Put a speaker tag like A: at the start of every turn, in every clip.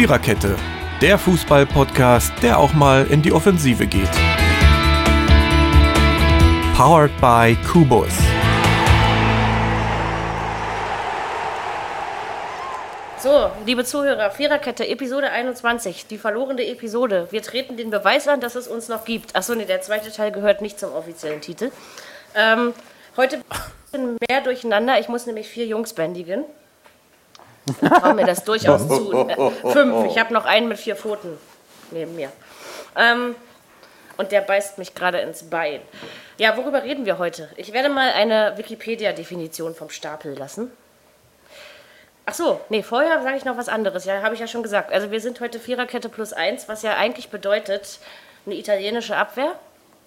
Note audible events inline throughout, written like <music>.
A: Viererkette, der Fußball-Podcast, der auch mal in die Offensive geht. Powered by Kubus.
B: So, liebe Zuhörer, Viererkette, Episode 21, die verlorene Episode. Wir treten den Beweis an, dass es uns noch gibt. Achso, nee, der zweite Teil gehört nicht zum offiziellen Titel. Ähm, heute <laughs> ein mehr durcheinander. Ich muss nämlich vier Jungs bändigen. Ich traue mir das durchaus zu. Äh, fünf. Ich habe noch einen mit vier Pfoten neben mir. Ähm, und der beißt mich gerade ins Bein. Ja, worüber reden wir heute? Ich werde mal eine Wikipedia-Definition vom Stapel lassen. Ach so, nee, vorher sage ich noch was anderes. Ja, habe ich ja schon gesagt. Also wir sind heute Viererkette plus eins, was ja eigentlich bedeutet eine italienische Abwehr,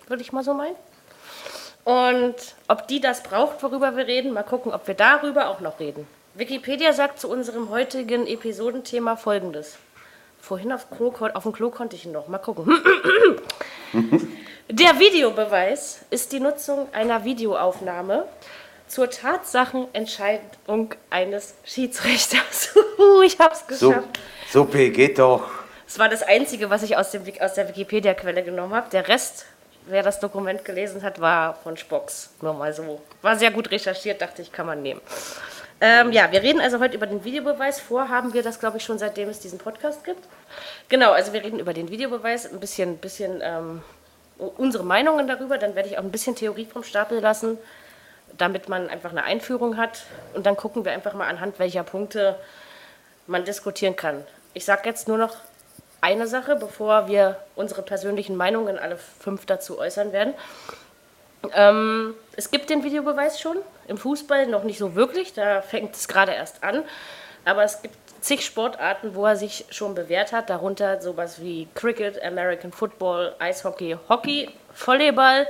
B: würde ich mal so meinen. Und ob die das braucht, worüber wir reden, mal gucken, ob wir darüber auch noch reden. Wikipedia sagt zu unserem heutigen Episodenthema folgendes. Vorhin auf, Klo, auf dem Klo konnte ich ihn noch. Mal gucken. <laughs> Der Videobeweis ist die Nutzung einer Videoaufnahme zur Tatsachenentscheidung eines Schiedsrichters. <laughs> ich hab's geschafft.
C: So, P, geht doch.
B: Das war das Einzige, was ich aus, dem, aus der Wikipedia-Quelle genommen habe. Der Rest, wer das Dokument gelesen hat, war von Spocks. Nur mal so. War sehr gut recherchiert, dachte ich, kann man nehmen. Ähm, ja, wir reden also heute über den Videobeweis. Vorhaben wir das, glaube ich, schon seitdem es diesen Podcast gibt. Genau, also wir reden über den Videobeweis, ein bisschen, bisschen ähm, unsere Meinungen darüber. Dann werde ich auch ein bisschen Theorie vom Stapel lassen, damit man einfach eine Einführung hat. Und dann gucken wir einfach mal anhand welcher Punkte man diskutieren kann. Ich sage jetzt nur noch eine Sache, bevor wir unsere persönlichen Meinungen alle fünf dazu äußern werden. Ähm, es gibt den Videobeweis schon, im Fußball noch nicht so wirklich, da fängt es gerade erst an. Aber es gibt zig Sportarten, wo er sich schon bewährt hat, darunter sowas wie Cricket, American Football, Eishockey, Hockey, Volleyball,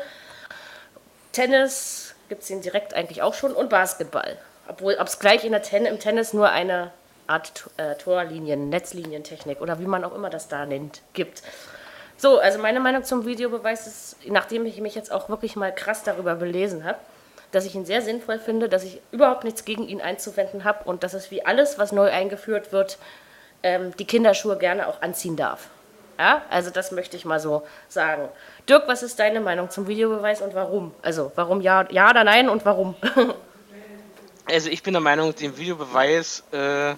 B: Tennis, gibt es ihn direkt eigentlich auch schon, und Basketball. Obwohl, ob es gleich in der Ten im Tennis nur eine Art äh, Torlinien, Netzlinientechnik oder wie man auch immer das da nennt, gibt. So, also meine Meinung zum Videobeweis ist, nachdem ich mich jetzt auch wirklich mal krass darüber belesen habe, dass ich ihn sehr sinnvoll finde, dass ich überhaupt nichts gegen ihn einzuwenden habe und dass es wie alles, was neu eingeführt wird, ähm, die Kinderschuhe gerne auch anziehen darf. Ja, also das möchte ich mal so sagen. Dirk, was ist deine Meinung zum Videobeweis und warum? Also warum ja, ja oder nein und warum? <laughs>
D: also ich bin der Meinung, den Videobeweis äh,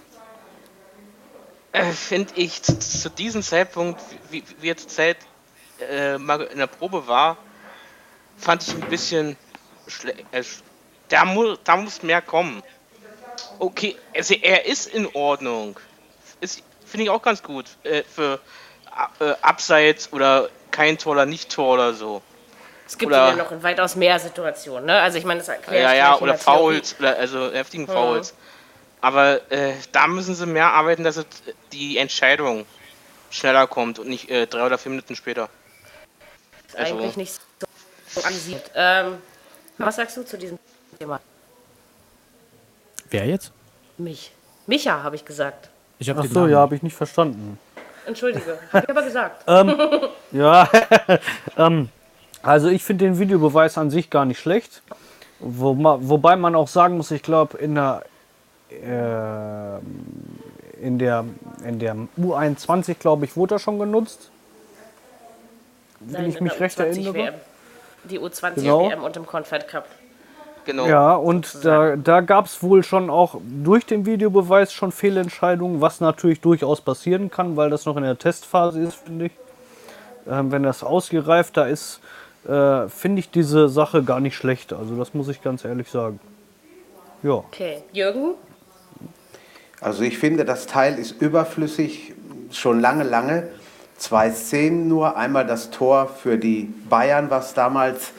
D: äh, finde ich zu, zu, diesem Zeitpunkt, wie, wie jetzt Zeit äh, mal in der Probe war, fand ich ein bisschen äh, da, mu da muss mehr kommen. Okay, also er ist in Ordnung. Ist, finde ich auch ganz gut. Äh, für äh, Abseits oder kein Tor oder nicht Tor oder so.
B: Es gibt oder, ja noch in weitaus mehr Situationen, ne? Also ich meine, das erklärt
D: Ja, ja, oder Fouls, oder also heftigen Fouls. Mhm. Aber äh, da müssen sie mehr arbeiten, dass es, die Entscheidung schneller kommt und nicht äh, drei oder vier Minuten später.
B: Also, eigentlich nicht so ansieht. Ähm, was sagst du zu diesem Thema?
E: Wer jetzt?
B: Mich. Micha, habe ich gesagt.
E: Ich Ach so, ja, habe ich nicht verstanden.
B: Entschuldige, habe ich aber gesagt. <laughs>
E: ähm, ja, <laughs> ähm, also ich finde den Videobeweis an sich gar nicht schlecht. Wo, wobei man auch sagen muss, ich glaube, in der, äh, in der, in der U21, glaube ich, wurde er schon genutzt. Wenn ich mich recht erinnere. WM
B: die U20 genau. WM und im Confed Cup.
E: Genau. Ja, und da, da gab es wohl schon auch durch den Videobeweis schon Fehlentscheidungen, was natürlich durchaus passieren kann, weil das noch in der Testphase ist, finde ich. Ähm, wenn das ausgereifter ist, äh, finde ich diese Sache gar nicht schlecht. Also das muss ich ganz ehrlich sagen.
B: Ja. Okay, Jürgen?
C: Also ich finde, das Teil ist überflüssig, schon lange, lange zwei Szenen nur. Einmal das Tor für die Bayern, was damals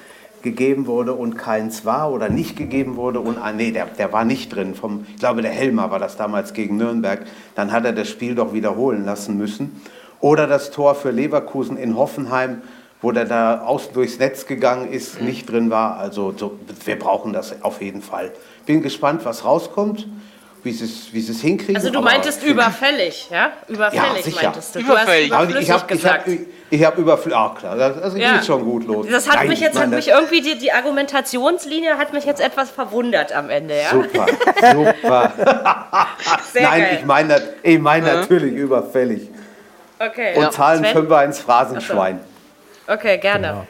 C: gegeben wurde und keins war oder nicht gegeben wurde. Und ah, nee, der, der war nicht drin. Vom, ich glaube, der Helmer war das damals gegen Nürnberg. Dann hat er das Spiel doch wiederholen lassen müssen. Oder das Tor für Leverkusen in Hoffenheim, wo der da außen durchs Netz gegangen ist, nicht drin war. Also so, wir brauchen das auf jeden Fall. Bin gespannt, was rauskommt. Wie sie es, wie sie es hinkriegen.
B: Also du meintest überfällig, ja? Überfällig
C: sicher.
B: meintest du.
D: Überfällig.
B: Du hast
C: Also ich habe ich hab,
B: gesagt.
C: ich hab überflüssig. Ah, klar, das, das
B: Ja.
C: geht schon gut los.
B: Das hat
C: Nein,
B: mich jetzt hat mich irgendwie die, die Argumentationslinie hat mich jetzt etwas verwundert am Ende, ja?
C: Super, <laughs> super.
B: Sehr
C: Nein,
B: geil.
C: ich meine ich mein natürlich überfällig.
B: okay.
C: Und zahlen
B: Sven?
C: Fünfer ins Phrasenschwein.
B: Okay, gerne.
F: Genau.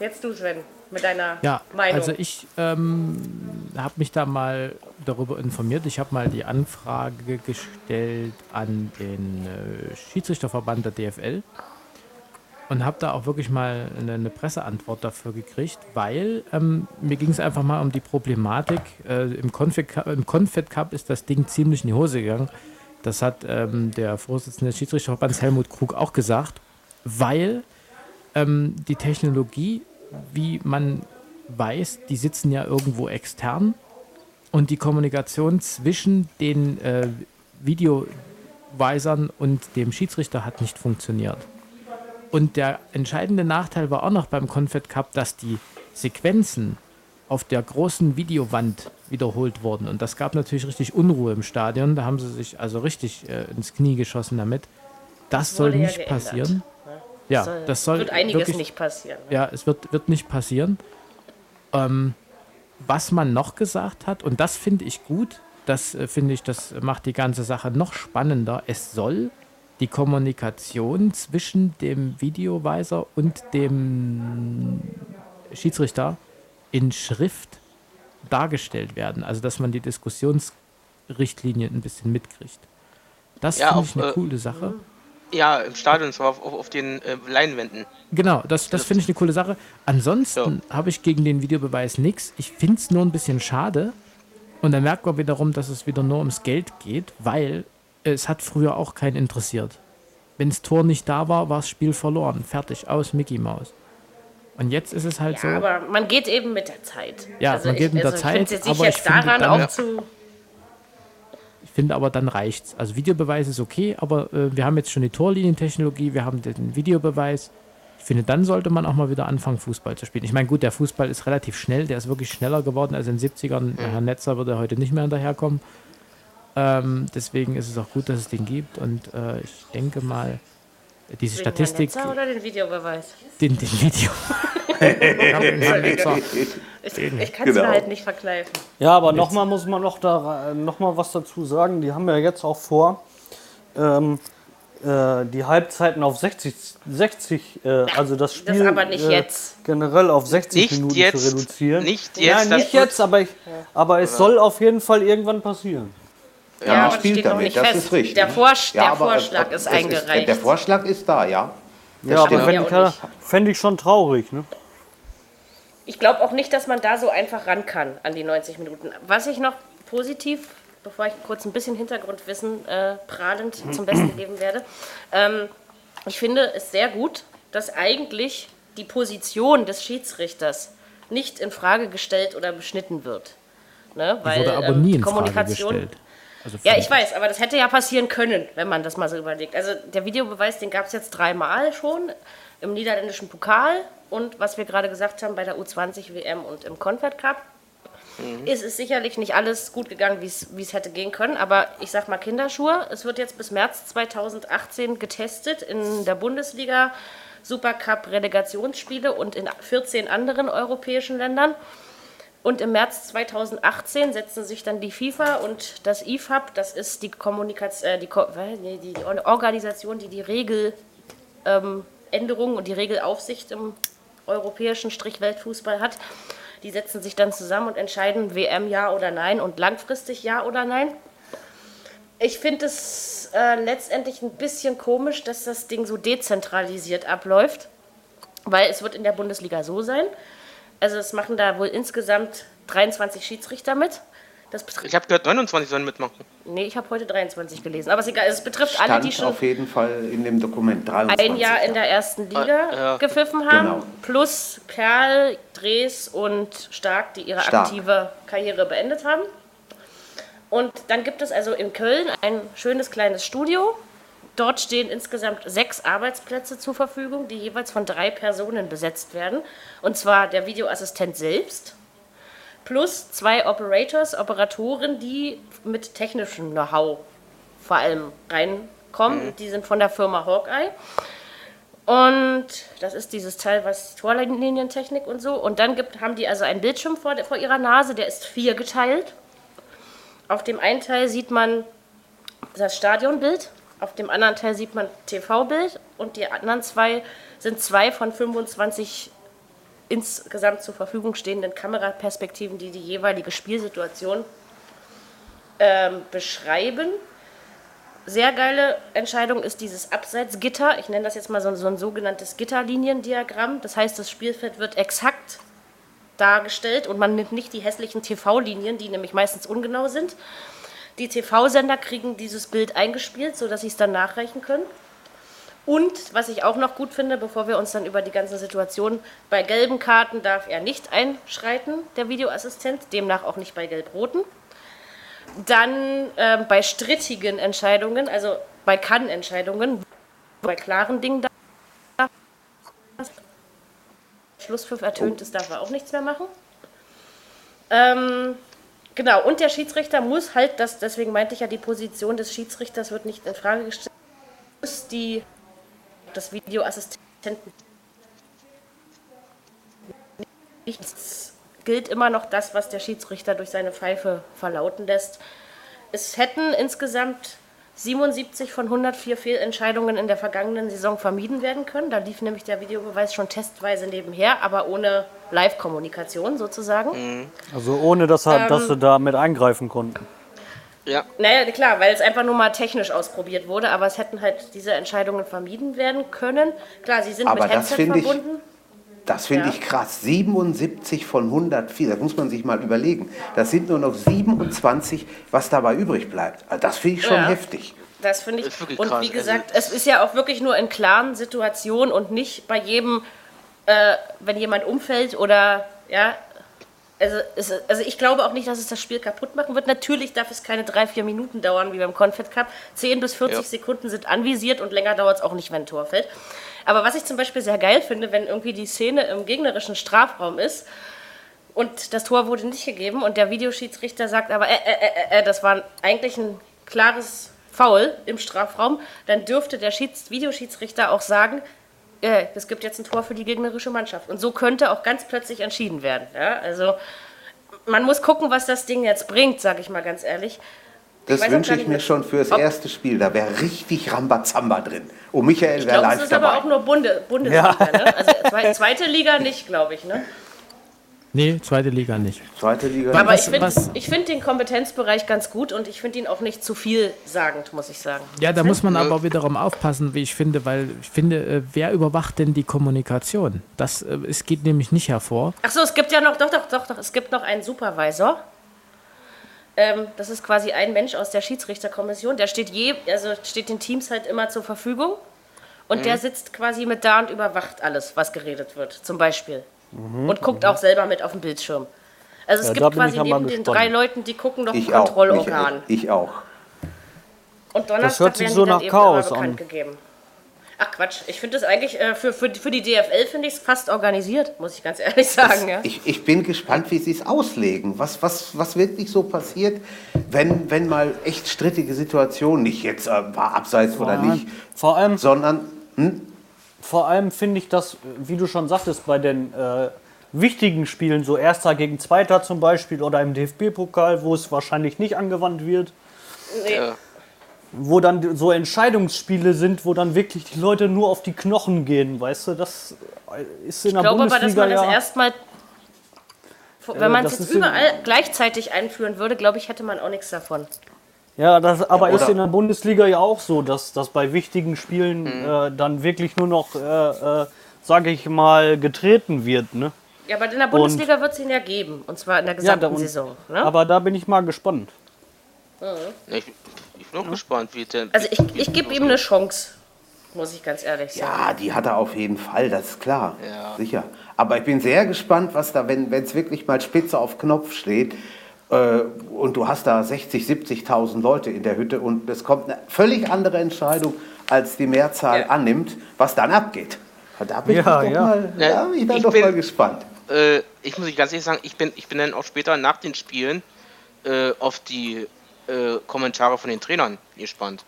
B: Jetzt du Sven mit deiner
F: Ja,
B: Meinung.
F: also ich ähm, habe mich da mal darüber informiert. Ich habe mal die Anfrage gestellt an den äh, Schiedsrichterverband der DFL und habe da auch wirklich mal eine, eine Presseantwort dafür gekriegt, weil ähm, mir ging es einfach mal um die Problematik. Äh, Im, Confed Cup, ist das Ding ziemlich in die Hose gegangen. Das hat ähm, der Vorsitzende des Schiedsrichterverbands Helmut Krug auch gesagt, weil ähm, die Technologie, wie man weiß, die sitzen ja irgendwo extern und die Kommunikation zwischen den äh, Videoweisern und dem Schiedsrichter hat nicht funktioniert. Und der entscheidende Nachteil war auch noch beim Confed Cup, dass die Sequenzen auf der großen Videowand wiederholt wurden. Und das gab natürlich richtig Unruhe im Stadion. Da haben sie sich also richtig äh, ins Knie geschossen damit. Das soll
B: ja
F: nicht
B: geändert,
F: passieren. Ja,
B: Soll-
F: das soll
B: wird einiges
F: wirklich,
B: nicht passieren.
F: ja, es wird, wird nicht passieren. Ähm, was man noch gesagt hat, und das finde ich gut, das äh, finde ich, das macht die ganze Sache noch spannender. Es soll die Kommunikation zwischen dem Videoweiser und dem Schiedsrichter in Schrift dargestellt werden. Also, dass man die Diskussionsrichtlinien ein bisschen mitkriegt. Das
D: Ja,
F: finde ich eine
D: äh,
F: coole Sache.
D: Ja, im Stadion, zwar auf, auf, auf den äh, Leinwänden.
F: Genau, das, das finde ich eine coole Sache. Ansonsten habe ich gegen den Videobeweis nichts. Ich finde es nur ein bisschen schade. Und da merkt man wiederum, dass es wieder nur ums Geld geht, weil es hat früher auch keinen interessiert. Wenn das Tor nicht da war, war das Spiel verloren. Fertig, aus Mickey Maus. Und jetzt ist es halt
B: Ja,
F: so.
B: aber man geht eben mit der Zeit.
F: Ja, man geht
B: ich,
F: mit der
B: also
F: Zeit,
B: Ich sich
F: aber ich
B: jetzt
F: finde
B: daran
F: dann-
B: auch zu.
F: Ich finde aber dann reicht's. Also Videobeweis ist okay, aber äh, wir haben jetzt schon die Torlinientechnologie, wir haben den Videobeweis. Ich finde, dann sollte man auch mal wieder anfangen, Fußball zu spielen. Ich meine, gut, der Fußball ist relativ schnell, der ist wirklich schneller geworden als in den 70ern. Herr Netzer würde heute nicht mehr hinterherkommen. Ähm, deswegen ist es auch gut, dass es den gibt und äh, ich denke mal, diese
B: Wegen
F: Statistik,
B: Netzer oder den Videobeweis?
F: den, den Video. <laughs> Ich den.
B: Ich, kann es
C: Genau.
B: mir halt nicht verkneifen.
E: Ja, aber nochmal muss man noch, da, noch mal was dazu sagen. Die haben ja jetzt auch vor, ähm, äh, die Halbzeiten auf 60, 60 äh, also das Spiel
B: aber nicht
E: äh,
B: jetzt.
E: generell auf 60
D: Nicht
E: Minuten
D: jetzt,
E: zu reduzieren.
D: nicht jetzt,
E: Nein,
D: das
E: nicht jetzt, aber, ich, aber es soll auf jeden Fall irgendwann passieren.
B: Ja,
C: man
B: das
C: spielt
B: steht noch
C: damit,
B: nicht
C: das
B: fest.
C: ist richtig.
B: Der, Vorsch
C: Ja,
B: der
C: aber,
B: Vorschlag ist eingereicht.
C: der Vorschlag ist da, ja.
E: Ja, aber wenn
B: nicht.
E: fände ich schon traurig. Ne?
B: Ich glaube auch nicht, dass man da so einfach ran kann an die 90 Minuten. Was ich noch positiv, bevor ich kurz ein bisschen Hintergrundwissen äh, prahlend zum Besten <clears throat> geben werde, ähm, ich finde es sehr gut, dass eigentlich die Position des Schiedsrichters nicht in Frage gestellt oder beschnitten wird. Ne?
F: Die
B: Weil
F: wurde aber
B: ähm,
F: nie
B: die
F: in Frage
B: Kommunikation
F: gestellt. Also
B: ja, ich weiß, aber das hätte ja passieren können, wenn man das mal so überlegt. Also der Videobeweis, den gab es jetzt dreimal schon im niederländischen Pokal und was wir gerade gesagt haben bei der U20 WM und im Confed Cup. Ist es sicherlich nicht alles gut gegangen, wie es wie es hätte gehen können, aber ich sag mal Kinderschuhe. Es wird jetzt bis März 2018 getestet in der Bundesliga, Supercup Relegationsspiele und in 14 anderen europäischen Ländern. Und im März 2018 setzen sich dann die FIFA und das IFAB, das ist die Kommunikation, äh, die, äh, nee, die Organisation, die die Regeländerungen ähm, und die Regelaufsicht im europäischen Strich Weltfußball hat. Die setzen sich dann zusammen und entscheiden WM ja oder nein und langfristig ja oder nein. Ich finde es äh, letztendlich ein bisschen komisch, dass das Ding so dezentralisiert abläuft, weil es wird in der Bundesliga so sein. Also es machen da wohl insgesamt 23 Schiedsrichter mit. Das betrifft,
D: Ich habe gehört, 29 sollen mitmachen.
B: nee, ich habe heute 23 gelesen, aber es, ist egal, es betrifft alle, die
C: Stand
B: schon
C: auf jeden Fall in dem Dokument 23.
B: ein Jahr in der ersten Liga
D: Ah, ja.
B: gepfiffen haben,
C: Genau.
B: plus Perl, Drees und Stark, die ihre
C: Stark.
B: aktive Karriere beendet haben. Und dann gibt es also in Köln ein schönes kleines Studio. Dort stehen insgesamt sechs Arbeitsplätze zur Verfügung, die jeweils von drei Personen besetzt werden. Und zwar der Videoassistent selbst, plus zwei Operators, Operatoren, die mit technischem Know-how vor allem reinkommen. Die sind von der Firma Hawkeye. Und das ist dieses Teil, was Torlinientechnik und so. Und dann gibt, haben die also einen Bildschirm vor, vor ihrer Nase, der ist vier geteilt. Auf dem einen Teil sieht man das Stadionbild, auf dem anderen Teil sieht man TV-Bild und die anderen zwei sind zwei von 25 insgesamt zur Verfügung stehenden Kameraperspektiven, die die jeweilige Spielsituation ähm, beschreiben. Sehr geile Entscheidung ist dieses Abseitsgitter. Ich nenne das jetzt mal so, so ein sogenanntes Gitterliniendiagramm. Das heißt, das Spielfeld wird exakt dargestellt und man nimmt nicht die hässlichen TV-Linien, die nämlich meistens ungenau sind. Die TV-Sender kriegen dieses Bild eingespielt, sodass sie es dann nachreichen können. Und was ich auch noch gut finde, bevor wir uns dann über die ganzen Situationen, bei gelben Karten darf er nicht einschreiten, der Videoassistent, demnach auch nicht bei gelb-roten. Dann ähm, bei strittigen Entscheidungen, also bei Kann-Entscheidungen, bei klaren Dingen darf Schlusspfiff ertönt ist, darf er auch nichts mehr machen. Ähm, genau, und der Schiedsrichter muss halt, das, deswegen meinte ich ja, die Position des Schiedsrichters wird nicht in Frage gestellt, muss die des Videoassistenten nichts gilt immer noch das, was der Schiedsrichter durch seine Pfeife verlauten lässt. Es hätten insgesamt 77 von 104 Fehlentscheidungen in der vergangenen Saison vermieden werden können. Da lief nämlich der Videobeweis schon testweise nebenher, aber ohne Live-Kommunikation sozusagen.
E: Also ohne, dass, er, dass sie da mit eingreifen konnten.
D: Ja,
B: Naja, klar, weil es einfach nur mal technisch ausprobiert wurde, aber es hätten halt diese Entscheidungen vermieden werden können. Klar, sie sind
C: Aber
B: mit Headset
C: finde ich-
B: verbunden.
C: Das finde
B: Ja.
C: ich krass. 77 von 104, das muss man sich mal überlegen. Das sind nur noch 27, was dabei übrig bleibt. Also das finde ich schon
B: Ja.
C: heftig.
B: Das finde ich.
D: Wirklich
B: und
D: krass,
B: wie
D: also-
B: gesagt, es ist ja auch wirklich nur in klaren Situationen und nicht bei jedem, äh, wenn jemand umfällt oder ja. Also, es, also ich glaube auch nicht, dass es das Spiel kaputt machen wird. Natürlich darf es keine drei, vier Minuten dauern wie beim Confed Cup. 10 bis 40
D: Ja.
B: Sekunden sind anvisiert und länger dauert es auch nicht, wenn ein Tor fällt. Aber was ich zum Beispiel sehr geil finde, wenn irgendwie die Szene im gegnerischen Strafraum ist und das Tor wurde nicht gegeben und der Videoschiedsrichter sagt aber, äh, äh, äh, äh, das war eigentlich ein klares Foul im Strafraum, dann dürfte der Schieds Videoschiedsrichter auch sagen, äh, es gibt jetzt ein Tor für die gegnerische Mannschaft. Und so könnte auch ganz plötzlich entschieden werden. Ja? Also man muss gucken, was das Ding jetzt bringt, sage ich mal ganz ehrlich.
C: Das wünsche ich
B: nicht
C: mir schon fürs erste Spiel. Da wäre richtig Rambazamba drin. Und Michael
B: Ich
C: wäre
B: glaube, es
C: live
B: ist aber
C: dabei.
B: auch nur Bunde Bundesliga. Ne? Also zwe zweite Liga nicht, glaube ich. Ne?
F: Nee, zweite Liga nicht.
C: Zweite Liga.
B: Aber
F: Was-
B: ich finde find den Kompetenzbereich ganz gut und ich finde ihn auch nicht zu viel sagend, muss ich sagen.
F: Ja, da muss man aber wiederum aufpassen, wie ich finde, weil ich finde, äh, wer überwacht denn die Kommunikation? Das äh, es geht nämlich nicht hervor.
B: Ach so, es gibt ja noch, doch, doch, doch, doch, es gibt noch einen Supervisor. Ähm, das ist quasi ein Mensch aus der Schiedsrichterkommission. Der steht je, also steht den Teams halt immer zur Verfügung. Und
E: Mhm.
B: der sitzt quasi mit da und überwacht alles, was geredet wird, zum Beispiel.
E: Mhm,
B: Und guckt auch selber mit auf dem Bildschirm. Also es
E: Ja,
B: gibt quasi
E: ich
B: neben den drei Leuten, die gucken, noch ein
C: ich auch.
B: Kontrollorgan.
C: Michael. Ich auch.
B: Und Donnerstag
E: hört sich
B: werden
E: so nach Chaos an.
B: bekannt gegeben. Ach Quatsch, ich finde das eigentlich äh, für, für, für die DFL finde ich es fast organisiert, muss ich ganz ehrlich sagen. Ja.
C: Ich, ich bin gespannt, wie sie es auslegen. Was, was, was wirklich so passiert, wenn, wenn mal echt strittige Situationen, nicht jetzt äh, war abseits oder nicht,
E: Vor allem,
C: sondern
E: vor allem finde ich das, wie du schon sagtest, bei den äh, wichtigen Spielen, so Erster gegen Zweiter zum Beispiel oder im DFB-Pokal, wo es wahrscheinlich nicht angewandt wird,
B: Nee.
D: ja.
E: Wo dann so Entscheidungsspiele sind, wo dann wirklich die Leute nur auf die Knochen gehen, weißt du, das ist in
B: Ich
E: der
B: glaube aber, dass man das
E: ja...
B: erstmal, wenn man es
E: das
B: jetzt überall gleichzeitig einführen würde, glaube ich, hätte man auch nichts davon.
E: Ja, das aber
C: Ja,
E: ist in der Bundesliga ja auch so, dass, dass bei wichtigen Spielen
B: Mhm.
E: äh, dann wirklich nur noch, äh, äh, sage ich mal, getreten wird. Ne?
B: Ja, aber in der Bundesliga wird es ihn ja geben. Und zwar in der
E: Ja,
B: gesamten
E: da- und-
B: Saison. Ne?
E: Aber da bin ich mal gespannt.
D: Ja, ich, ich bin auch gespannt, wie denn.
B: also ich, ich gebe ihm eine Chance, muss ich ganz ehrlich sagen.
C: ja, die hat er auf jeden Fall, das ist klar.
D: Ja.
C: Sicher. Aber ich bin sehr gespannt, was da, wenn es wirklich mal spitze auf Knopf steht äh, und du hast da 60, 70.000 Leute in der Hütte und es kommt eine völlig andere Entscheidung, als die Mehrzahl
B: Ja.
C: annimmt, was dann abgeht. Da bin ich doch
E: ja.
C: mal,
D: Ja,
C: ja, ich bin
D: ich
C: doch
D: bin-
C: mal gespannt.
D: äh, ich muss ganz ehrlich sagen, ich bin, ich bin dann auch später nach den Spielen äh, auf die äh, Kommentare von den Trainern gespannt.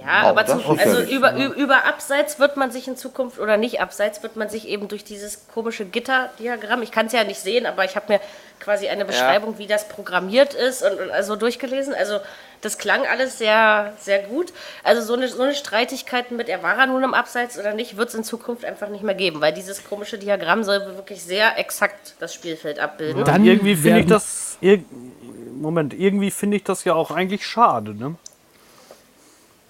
B: Ja,
C: Wow,
B: aber
C: das
B: zu,
C: ist ja
B: also über, ü- über Abseits wird man sich in Zukunft oder nicht Abseits wird man sich eben durch dieses komische Gitterdiagramm, ich kann es ja nicht sehen, aber ich habe mir quasi eine Beschreibung, wie das programmiert ist und, und also durchgelesen. Also das klang alles sehr, sehr gut. Also so eine, so eine Streitigkeiten mit, er war er nun im Abseits oder nicht, wird es in Zukunft einfach nicht mehr geben, weil dieses komische Diagramm soll wirklich sehr exakt das Spielfeld abbilden.
F: Dann
E: irgendwie finde ich das. Moment, irgendwie finde ich das ja auch eigentlich schade, ne?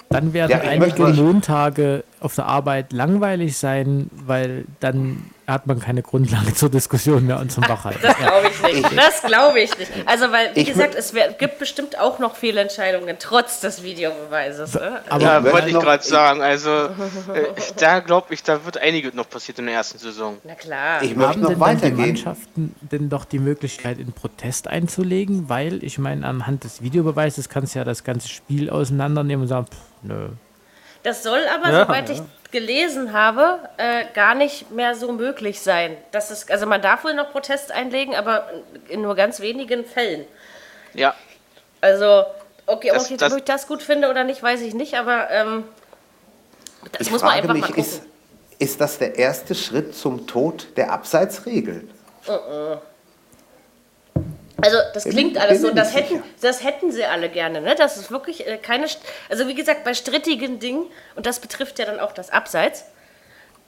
F: Dann werden
C: Ja, ich
F: einige
C: möchte-
F: Montage auf der Arbeit langweilig sein, weil dann hat man keine Grundlage zur Diskussion mehr und zum Wachhalten.
B: Das glaube ich nicht. Das glaube ich nicht. Also, weil, wie
C: Ich
B: gesagt, es wär, gibt bestimmt auch noch Fehlentscheidungen, trotz des Videobeweises. Ne?
F: Aber
D: Ja, wollte ich gerade sagen. Also, äh, <laughs> da glaube ich, da wird einiges noch passiert in der ersten Saison.
B: Na klar.
C: Ich möchte
F: haben
C: noch
F: denn dann die
C: weitergehen.
F: Mannschaften denn doch die Möglichkeit, in Protest einzulegen? Weil, ich meine, anhand des Videobeweises kannst du ja das ganze Spiel auseinandernehmen und sagen, pff, nö.
B: Das soll aber,
E: Ja,
B: soweit
E: ja.
B: ich gelesen habe, äh, gar nicht mehr so möglich sein. Das ist, also man darf wohl noch Protest einlegen, aber in nur ganz wenigen Fällen.
D: Ja,
B: Also, okay,
D: Das-
B: ob, ich,
D: das-
B: ob ich das gut finde oder nicht, weiß ich nicht, aber ähm, das
C: Ich
B: muss man
C: frage
B: einfach
C: mich,
B: mal gucken.
C: ist, ist das der erste Schritt zum Tod der Abseitsregel?
B: Also das
C: Bin-
B: klingt alles
C: bin
B: so, das hätten,
C: sicher.
B: das hätten sie alle gerne, ne? Das ist wirklich äh, keine, also wie gesagt, bei strittigen Dingen, und das betrifft ja dann auch das Abseits,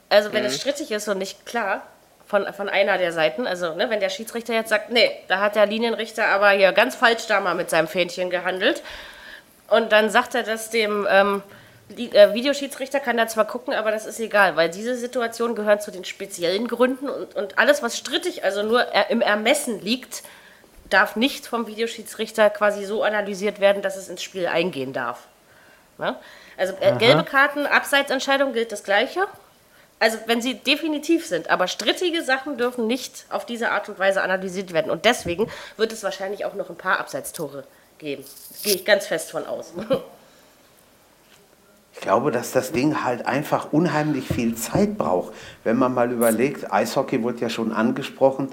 B: also wenn
C: Mhm.
B: es strittig ist und nicht klar von, von einer der Seiten, also ne, wenn der Schiedsrichter jetzt sagt, nee, da hat der Linienrichter aber hier ganz falsch da mal mit seinem Fähnchen gehandelt, und dann sagt er das dem ähm, die, äh, Videoschiedsrichter, kann da zwar gucken, aber das ist egal, weil diese Situation gehört zu den speziellen Gründen und, und alles, was strittig, also nur im Ermessen liegt, darf nicht vom Videoschiedsrichter quasi so analysiert werden, dass es ins Spiel eingehen darf. Ne? Also äh, gelbe Karten, Abseitsentscheidung gilt das Gleiche. Also wenn sie definitiv sind, aber strittige Sachen dürfen nicht auf diese Art und Weise analysiert werden. Und deswegen wird es wahrscheinlich auch noch ein paar Abseitstore geben. Gehe ich ganz fest von aus. <laughs>
C: Ich glaube, dass das Ding halt einfach unheimlich viel Zeit braucht. Wenn man mal überlegt, Eishockey wurde ja schon angesprochen.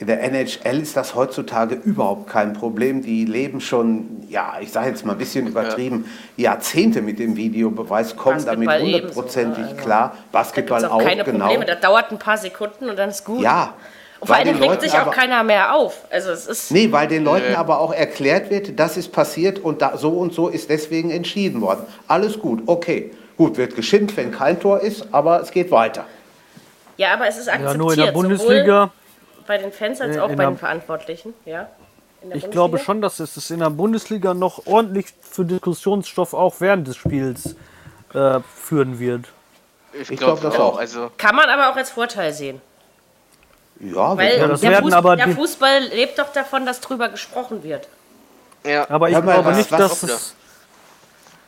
C: In der NHL ist das heutzutage überhaupt kein Problem. Die leben schon, ja, ich sage jetzt mal ein bisschen übertrieben, Jahrzehnte mit dem Videobeweis, kommen damit
B: Basketball ebenso,
C: hundertprozentig
B: ne? Also,
C: klar.
B: Da gibt
C: Basketball
B: es auch
C: auch,
B: keine
C: genau.
B: Probleme. Das dauert ein paar Sekunden und dann ist gut.
C: Ja.
B: Und vor
C: weil
B: allem
C: den
B: regt sich auch
C: aber-
B: keiner mehr auf. Also es ist.
C: Nee, weil den Leuten aber auch erklärt wird, das ist passiert und da, so und so ist deswegen entschieden worden. Alles gut, okay. Gut, wird geschimpft, wenn kein Tor ist, aber es geht weiter.
B: Ja, aber es ist akzeptiert.
E: Ja, nur in der
B: sowohl
E: Bundesliga.
B: Bei den Fans als
E: Äh,
B: auch
E: in
B: bei
E: der-
B: den Verantwortlichen. Ja.
E: Ich glaube
B: Bundesliga?
E: schon, dass es in der Bundesliga noch ordentlich für Diskussionsstoff auch während des Spiels äh, führen wird.
D: ich,
C: Ich
D: glaube
C: glaub das
D: auch.
C: auch.
D: Also,
B: Kann man aber auch als Vorteil sehen.
C: Ja,
B: Weil
E: Ja, das
B: der,
E: werden
B: Fuß
E: aber
B: der Fußball lebt doch davon, dass drüber gesprochen wird.
D: ja.
E: Aber ich
C: mal,
E: glaube nicht, dass es.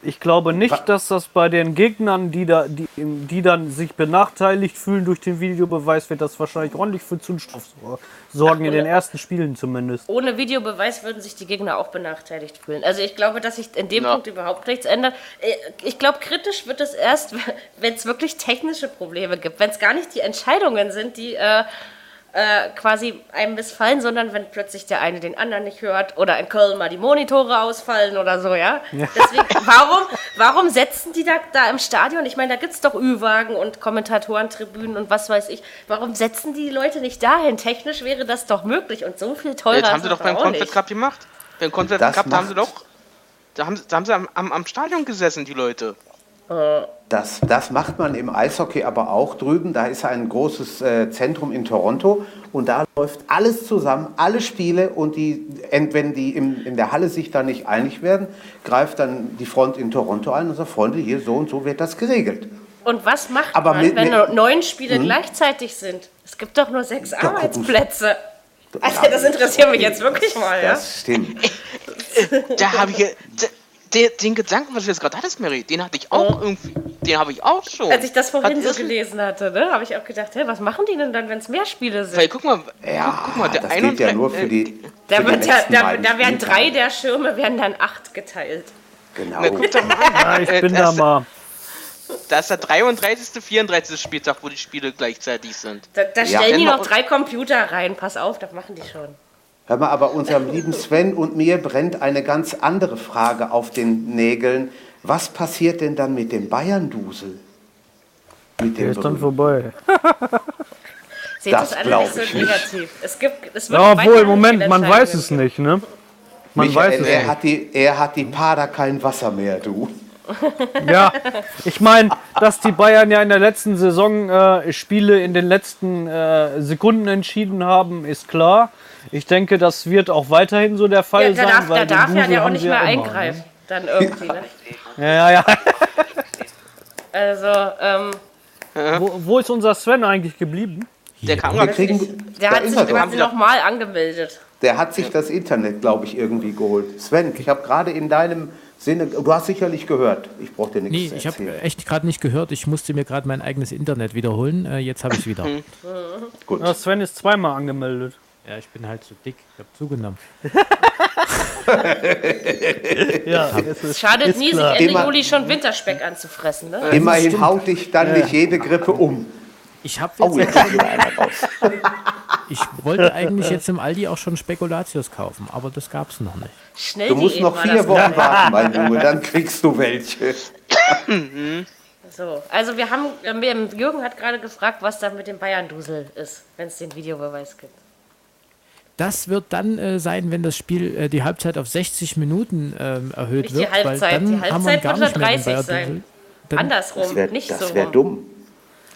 E: Ich glaube nicht, dass das bei den Gegnern, die, da, die, die dann sich benachteiligt fühlen durch den Videobeweis, wird das wahrscheinlich ordentlich für Zündstoff sor- sorgen, in den ersten Spielen zumindest.
B: Ohne Videobeweis würden sich die Gegner auch benachteiligt fühlen. Also ich glaube, dass sich in dem
D: Ja.
B: Punkt überhaupt nichts ändert. Äh, Ich glaube, kritisch wird es erst, <laughs> wenn es wirklich technische Probleme gibt. Wenn es gar nicht die Entscheidungen sind, die äh, äh, quasi einem missfallen, sondern wenn plötzlich der eine den anderen nicht hört oder in Köln mal die Monitore ausfallen oder so, ja. <laughs> Deswegen, warum, warum setzen die da, da im Stadion? Ich meine, da gibt es doch Ü-Wagen und Kommentatorentribünen und was weiß ich. Warum setzen die Leute nicht dahin? Technisch wäre das doch möglich und so viel teurer
D: Das haben sie doch beim Confed. Cup gemacht. Beim Confed Cup haben sie doch. Da haben, da haben sie am, am, am Stadion gesessen, die Leute.
C: Das, das macht man im Eishockey aber auch drüben. Da ist ein großes äh, Zentrum in Toronto und da läuft alles zusammen, alle Spiele und die, wenn die im, in der Halle sich da nicht einig werden, greift dann die Front in Toronto ein und sagt, Freunde, hier so und so wird das geregelt.
B: Und was macht
C: Aber
B: man,
C: mit-
B: wenn
C: mit-
B: nur neun Spiele gleichzeitig sind? Es gibt doch nur sechs
C: gucken.
B: Arbeitsplätze. Also
C: Ja,
B: das interessiert mich jetzt wirklich mal, ja?
C: Das stimmt.
D: Da habe ich. Ja- Den, den Gedanken, was du jetzt gerade hattest, Mary, den hatte ich auch irgendwie. Den habe ich auch schon.
B: Als ich das vorhin
D: Was
B: so gelesen hatte, ne, habe ich auch gedacht, hä, was machen die denn dann, wenn es mehr Spiele sind?
D: Weil, guck mal,
C: Ja,
D: guck, guck mal, der
C: das ja
D: 31
C: nur für die,
B: Da,
C: für die
B: wird ja, da, da werden drei der Schirme, werden dann acht geteilt.
C: Genau.
D: Na, guck doch mal an.
E: Ja, ich
D: Äh,
E: bin da
D: das-
E: mal.
D: Da ist der 33., 34. Spieltag, wo die Spiele gleichzeitig sind.
B: Da, da
C: Ja.
B: stellen die
D: Immer-
B: noch drei Computer rein. Pass auf, das machen die schon.
C: Hör mal, aber unserem lieben Sven und mir brennt eine ganz andere Frage auf den Nägeln. Was passiert denn dann mit dem Bayern-Dusel? Mit
E: Der
C: dem
E: ist dann vorbei. <laughs>
B: Seht
C: Das
B: das alle nicht so
C: ich nicht.
B: negativ. Es gibt, es wird
E: Ja, obwohl, Moment, man weiß es nicht, ne? Man
C: Michael,
E: weiß es
C: er
E: nicht.
C: hat, die, er hat die Pader kein Wasser mehr, du.
E: Ja, ich meine, dass die Bayern ja in der letzten Saison äh, Spiele in den letzten äh, Sekunden entschieden haben, ist klar. Ich denke, das wird auch weiterhin so der Fall
B: Ja, da
E: sein.
B: darf,
E: weil
B: da darf ja der auch nicht mehr
E: immer,
B: eingreifen. Dann irgendwie, ne?
E: Ne? Ja, ja, ja.
B: Also, ähm,
E: Wo, wo ist unser Sven eigentlich geblieben?
D: Der kann
C: Wir
D: gar
C: kriegen,
B: der hat sich quasi nochmal angemeldet.
C: Der hat sich das Internet, glaube ich, irgendwie geholt. Sven, ich habe gerade in deinem du hast sicherlich gehört. Ich brauche dir nichts
F: Nee,
C: zu
F: ich habe echt gerade nicht gehört. Ich musste mir gerade mein eigenes Internet wiederholen. Äh, jetzt habe ich es wieder.
C: Gut.
E: Ja, Sven ist zweimal angemeldet.
F: Ja, ich bin halt so dick. Ich habe zugenommen. <laughs>
E: Ja, es ist,
B: schadet
E: ist
B: nie,
E: klar.
B: sich Ende
C: Immer-
B: Juli schon Winterspeck anzufressen, ne?
C: Immerhin haut dich dann nicht jede Grippe um.
F: Ich habe
C: Oh,
F: jetzt, <laughs> ich wollte eigentlich jetzt im Aldi auch schon Spekulatius kaufen, aber das gab es noch nicht.
B: Schnell
C: Du musst noch vier
B: das
C: Wochen warten, mein Junge, dann kriegst du welche. <laughs>
B: So, also wir haben, Jürgen hat gerade gefragt, was da mit dem Bayern-Dusel ist, wenn es den Videobeweis gibt.
F: Das wird dann äh, sein, wenn das Spiel äh, die Halbzeit auf 60 Minuten ähm, erhöht
B: Nicht die
F: wird. weil
B: Halbzeit,
F: dann
B: die
F: haben wir
B: Halbzeit
F: gar
B: wird
F: nicht mehr den
B: 30
F: Bayern
B: sein.
F: Dann-
B: Andersrum,
C: Das wäre
B: nicht so
C: wär
B: rum.
C: dumm.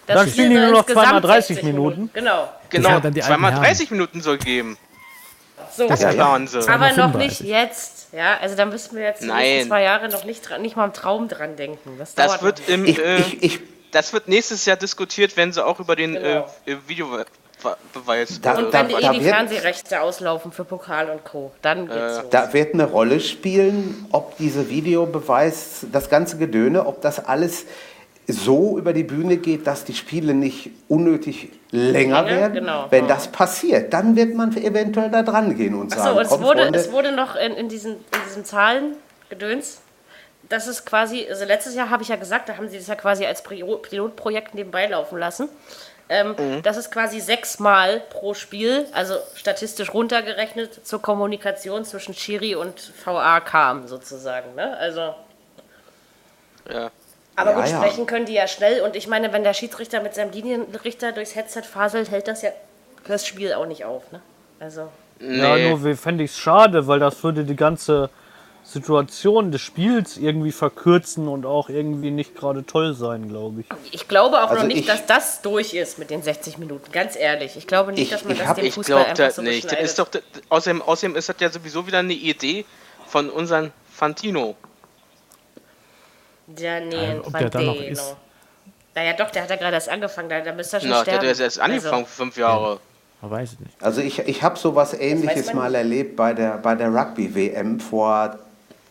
B: Das
E: Dann spielen die nur noch zweimal 30
B: 60
E: Minuten.
B: Genau.
D: Genau, zweimal
F: Herren.
D: 30 Minuten soll geben.
B: So.
D: Das
C: Ja,
D: ist
C: ja.
D: Wahnsinn.
B: Aber noch
F: 35.
B: nicht jetzt. Ja, also da müssen wir jetzt die nächsten zwei Jahre noch nicht, dran, nicht mal im Traum dran denken. Das,
D: Das
B: dauert
D: wird
B: noch.
D: im,
C: Ich,
D: äh,
C: ich, ich,
D: das wird nächstes Jahr diskutiert, wenn sie auch über den
B: Genau.
D: äh, äh, Videobeweis.
C: Da-
D: äh,
B: Und wenn
C: da-
B: eh
C: da
B: die
C: wird-
B: Fernsehrechte auslaufen für Pokal und Co., dann geht's los.
C: da wird eine Rolle spielen, ob diese Videobeweis, das ganze Gedöne, ob das alles so über die Bühne geht, dass die Spiele nicht unnötig länger
B: Länger,
C: werden.
B: genau.
C: Wenn das passiert, dann wird man eventuell da dran gehen und sagen,
B: Achso, es
C: komm,
B: wurde,
C: Freunde,
B: es wurde noch in, in, diesen, in diesen Zahlen gedöns. Das ist quasi, also letztes Jahr habe ich ja gesagt, da haben sie das ja quasi als Pilotprojekt nebenbei laufen lassen. Ähm, Das ist quasi sechsmal pro Spiel, also statistisch runtergerechnet, zur Kommunikation zwischen Schiri und VA kam, sozusagen. Ne? Also,
D: ja.
B: Aber
C: Ja,
B: gut,
C: ja.
B: sprechen können die ja schnell. Und ich meine, wenn der Schiedsrichter mit seinem Linienrichter durchs Headset faselt, hält das ja das Spiel auch nicht auf. Ne? Also.
E: Ja,
D: Nee.
E: nur fände ich es schade, weil das würde die ganze Situation des Spiels irgendwie verkürzen und auch irgendwie nicht gerade toll sein, glaube ich.
B: Ich glaube auch
C: Also
B: noch nicht,
C: ich-
B: dass das durch ist mit den 60 Minuten. Ganz ehrlich. Ich glaube nicht,
C: Ich-
B: dass man
C: ich
B: das
C: hab-
B: dem
D: Ich
B: Fußball
D: glaube
B: einfach
D: das
B: so
D: nicht. Das ist doch, außerdem, außerdem ist das ja sowieso wieder eine Idee von unserem Fantino.
B: Ja, nee,
F: ob der da noch ist.
B: Naja, doch, der hat ja gerade erst angefangen. Da, da müsste er schon
D: Na, der
B: sterben.
D: hat erst angefangen
B: Also,
D: fünf Jahre.
F: Man weiß es nicht.
C: Also ich, ich habe sowas ähnliches mal
B: nicht.
C: erlebt bei der, bei der Rugby-WM vor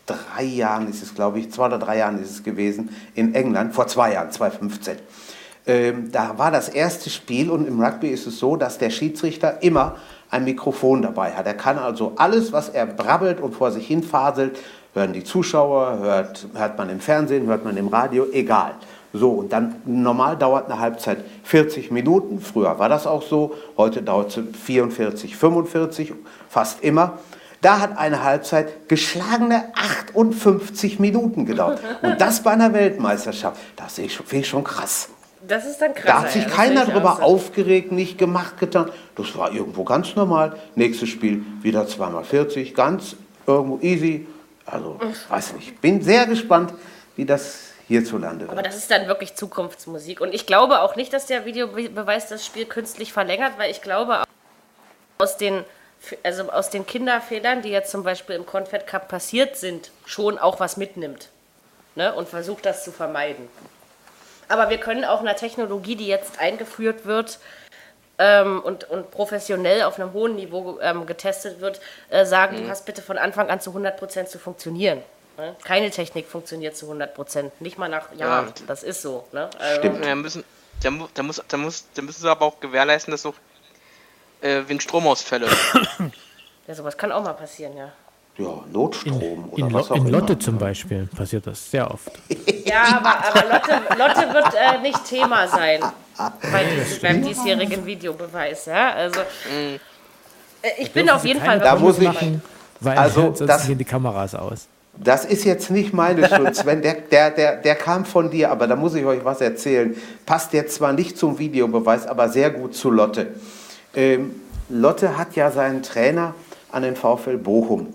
C: drei Jahren ist es, glaube ich, zwei oder drei Jahren ist es gewesen, in England, vor zwei Jahren, 2015. Ähm, da war das erste Spiel und im Rugby ist es so, dass der Schiedsrichter immer ein Mikrofon dabei hat. Er kann also alles, was er brabbelt und vor sich hin faselt, hören die Zuschauer, hört, hört man im Fernsehen, hört man im Radio, egal. So, und dann normal dauert eine Halbzeit 40 Minuten. Früher war das auch so. Heute dauert sie 44, 45, fast immer. Da hat eine Halbzeit geschlagene 58 Minuten gedauert. Und das bei einer Weltmeisterschaft. Das finde ich, schon- finde ich schon krass.
B: Das ist dann krass.
C: Da hat sich keiner drüber aufgeregt, nicht gemacht, getan. Das war irgendwo ganz normal. Nächstes Spiel wieder zweimal 40, ganz irgendwo easy. Also, weiß nicht. Bin sehr gespannt, wie das hierzulande
B: Aber
C: wird.
B: das ist dann wirklich Zukunftsmusik. Und ich glaube auch nicht, dass der Videobeweis das Spiel künstlich verlängert, weil ich glaube, aus den, also aus den Kinderfehlern, die jetzt zum Beispiel im Confed Cup passiert sind, schon auch was mitnimmt. Ne? Und versucht das zu vermeiden. Aber wir können auch einer Technologie, die jetzt eingeführt wird ähm, und, und professionell auf einem hohen Niveau ähm, getestet wird, äh, sagen, du hast bitte von Anfang an zu 100% zu funktionieren. Ne? Keine Technik funktioniert zu 100%, nicht mal nach Jahren.
D: Ja.
B: Das ist so. Ne? Also,
C: Stimmt.
D: Ja, müssen, da, da, muss, da, muss, da müssen sie aber auch gewährleisten, dass auch äh, wegen Stromausfälle.
B: Ja, sowas kann auch mal passieren, ja.
C: Ja, Notstrom oder
F: In,
C: was
F: Lo
C: auch
F: in
C: immer.
F: Lotte zum Beispiel passiert das sehr oft.
B: Ja, aber, aber Lotte, Lotte wird äh, nicht Thema sein bei dies, beim diesjährigen Videobeweis. Ja? Also, äh, ich bin auf jeden Fall
C: Da muss ich-
F: machen, weil
C: Also,
F: sonst
C: das-
F: gehen die Kameras aus.
C: Das ist jetzt nicht meine <laughs> Schuld, Sven. Der, der, der, der kam von dir, aber da muss ich euch was erzählen. Passt jetzt zwar nicht zum Videobeweis, aber sehr gut zu Lotte. Ähm, Lotte hat ja seinen Trainer an den VfL Bochum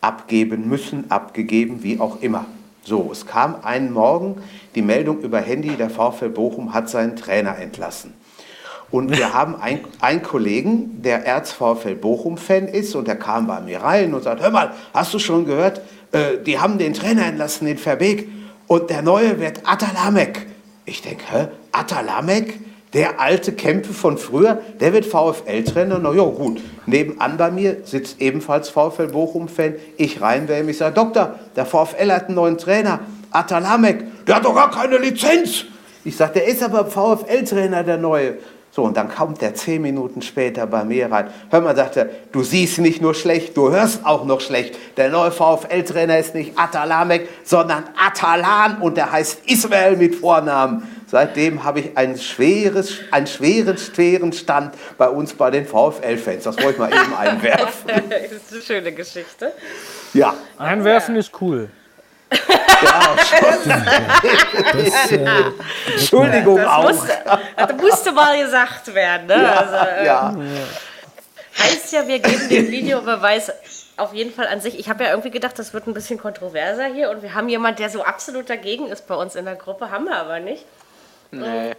C: abgeben müssen, abgegeben, wie auch immer. So, es kam einen Morgen die Meldung über Handy, der VfL Bochum hat seinen Trainer entlassen. Und wir haben ein- einen Kollegen, der Erz-VfL Bochum-Fan ist, und der kam bei mir rein und sagt: Hör mal, hast du schon gehört, äh, die haben den Trainer entlassen, den Verbeek, und der neue wird Atalamek. Ich denke: Hä? Atalamek? Der alte Kämpfe von früher, der wird VfL-Trainer. Na ja, gut. Nebenan bei mir sitzt ebenfalls VfL Bochum-Fan. Ich rein, wer mich sagt: Doktor, der VfL hat einen neuen Trainer, Atalamek. Der hat doch gar keine Lizenz. Ich sage, der ist aber VfL-Trainer, der neue. So, und dann kommt der zehn Minuten später bei mir rein. Hör mal, sagt er, du siehst nicht nur schlecht, du hörst auch noch schlecht. Der neue VfL-Trainer ist nicht Atalamek, sondern Atalan und der heißt Ismael mit Vornamen. Seitdem habe ich ein schweres, einen schweren, schweren Stand bei uns bei den VfL-Fans. Das wollte ich mal eben einwerfen. <laughs>
B: das ist eine schöne Geschichte.
C: Ja,
E: Einwerfen ist cool.
F: Das, äh,
C: Entschuldigung
B: Das
C: auch.
B: musste, das musste mal gesagt werden. Ne? also, äh,
C: Ja,
B: heißt ja, wir geben den Videobeweis auf jeden Fall an sich. Ich habe ja irgendwie gedacht, das wird ein bisschen kontroverser hier und wir haben jemand, der so absolut dagegen ist bei uns in der Gruppe, haben wir aber nicht.
D: Nee.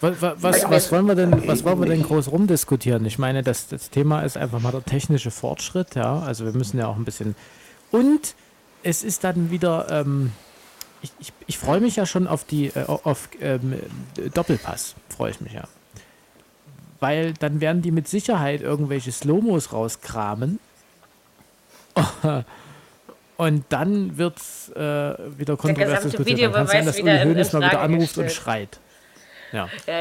F: was, was, was, wollen wir denn, was wollen wir denn groß rumdiskutieren? Ich meine, das, das Thema ist einfach mal der technische Fortschritt, ja. Also wir müssen ja auch ein bisschen. Und es ist dann wieder. Ähm, ich, ich, ich freue mich ja schon auf die äh, auf ähm, Doppelpass, freue ich mich ja. Weil dann werden die mit Sicherheit irgendwelche Slomos rauskramen. <laughs> Und dann wird es äh, wieder kontrovers diskutiert. Kann sein, dass Uli Hoeneß mal wieder anruft und
B: gestellt.
F: schreit. Ja.
B: Ja,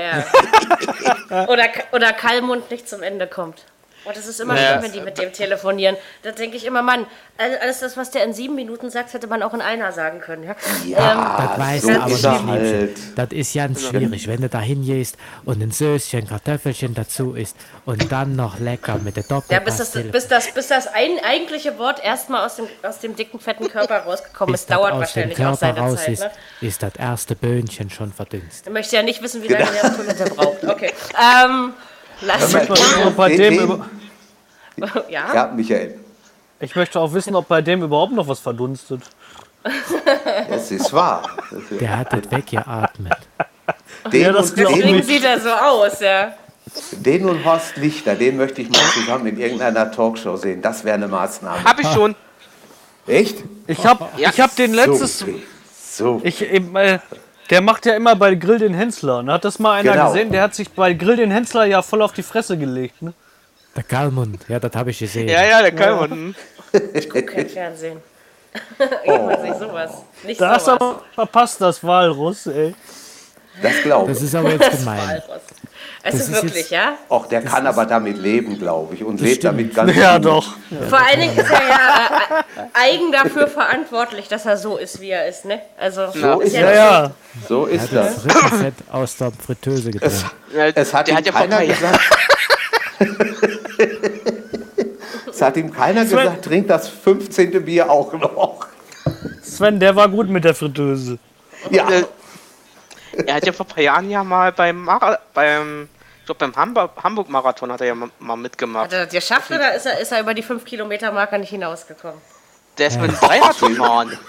B: ja. <laughs> oder, oder Kalmund nicht zum Ende kommt. Und es ist immer
D: Ja.
B: schlimm, wenn die mit dem telefonieren. Da denke ich immer, Mann, all- alles das, was der in sieben Minuten sagt, hätte man auch in einer sagen können. Ja?
F: Das weißt
C: so
F: du aber
C: er
F: Liebchen.
C: halt.
F: Das ist ganz schwierig, wenn du da hingehst und ein Söschen, Kartoffelchen dazu isst und dann noch lecker mit der
B: Ja, bis das,
F: Doppelpastille.
B: bis das, bis das ein, eigentliche Wort erstmal aus dem, aus dem dicken, fetten Körper rausgekommen
F: Bis
B: ist,
F: das
B: dauert
F: aus dem
B: wahrscheinlich auch
F: Körper
B: seine
F: raus
B: Zeit.
F: ist,
B: Ne?
F: ist das erste Böhnchen schon verdünstet.
B: Ich möchte ja nicht wissen, wie
C: Genau.
B: lange der Toilette braucht. Okay. <laughs> Ähm, lass
C: mal,
E: Und bei
C: Den-
E: dem
C: den-
E: über <laughs>
B: ja.
C: ja, Michael.
E: ich möchte auch wissen, ob bei dem überhaupt noch was verdunstet. <laughs>
C: Es ist wahr.
F: Der hat das weggeatmet. <laughs>
C: Den,
E: Ja, das
C: und.
B: Deswegen sieht er so aus, ja.
C: den und Horst Lichter, den möchte ich mal zusammen in irgendeiner Talkshow sehen. Das wäre eine Maßnahme.
D: Hab ich schon.
C: Echt?
E: Ich hab,
D: Ja.
E: ich hab den letztes.
C: So. so.
E: Ich, eben, äh, der macht ja immer bei Grill den Hensler. Und hat das mal einer
C: Genau.
E: gesehen? Der hat sich bei Grill den Hensler ja voll auf die Fresse gelegt. Ne?
F: Der Kalmund, ja, das habe ich gesehen.
D: Ja, ja, der kann
B: Kein Fernsehen. <laughs> Irgendwann sich sowas. Nicht
E: Da hast du
B: sowas.
E: aber verpasst, das Walruss, ey.
C: Das glaube
F: Das
C: ich.
F: ist aber jetzt gemein.
B: Walross.
F: Das ist
B: wirklich, ja?
C: Auch der kann aber damit leben, glaube ich. Und lebt damit ganz
E: Ja,
C: gut.
E: doch.
B: Vor allen Dingen ist er ja äh, eigen dafür verantwortlich, dass er so ist, wie er ist, ne? Also,
C: So ist
E: Ja,
C: das.
E: ja.
C: So
F: Er
C: ist
F: hat
C: das.
F: das Rückenfett aus der Fritteuse
C: Es,
F: getrunken.
C: es hat ihm
D: hat ja
C: keiner gesagt. <laughs> es hat ihm keiner
E: Sven-
C: gesagt, trink das 15. Bier auch noch.
E: Sven, der war gut mit der Fritteuse.
C: Ja,
D: Er hat ja vor ein paar Jahren ja mal beim, Mara beim glaube beim Hamburg- Hamburg-Marathon hat er ja mal, mitgemacht.
B: hat er das geschafft oder ist er, ist er über die 5-Kilometer-Marke nicht hinausgekommen?
D: Der ist mit dem Dreirad gefahren.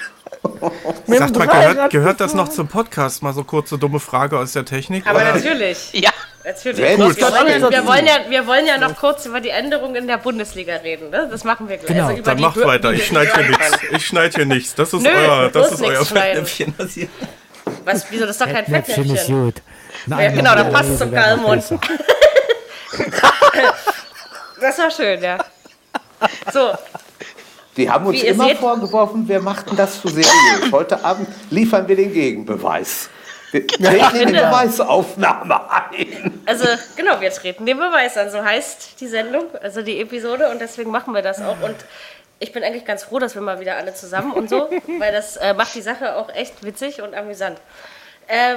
D: <laughs>
A: Sagt mal, gehört, gehört das noch zum Podcast? Mal so kurze dumme Frage aus der Technik.
B: Aber
A: Oder?
B: natürlich. <laughs>
D: Ja.
B: Natürlich.
C: Sehr
B: Wir, wollen ja, wir, wollen ja, wir wollen ja noch kurz über die Änderungen in der Bundesliga reden. Ne? Das machen wir gleich.
F: Genau.
B: über
A: Dann macht weiter. Ich <laughs> schneide hier nichts. Ich schneide hier nichts. Das ist
B: Nö,
A: euer, das ist euer. Fettnäpfchen. Das hier.
B: Was, wieso, das ist doch kein
F: Fettnäpfchen ist gut. Eine
B: Ja, genau, das passt
F: Hose
B: zum
F: besser. <laughs>
B: Das war schön, ja. So,
C: die haben uns
B: Wie
C: immer
B: seht-
C: vorgeworfen, wir machten das zu seriös. Heute Abend liefern wir den Gegenbeweis. Wir treten in die Beweisaufnahme ein.
B: also genau, wir treten den Beweis an. So heißt die Sendung, also die Episode und deswegen machen wir das auch. Und ich bin eigentlich ganz froh, dass wir mal wieder alle zusammen und so, <laughs> weil das äh, macht die Sache auch echt witzig und amüsant. Äh,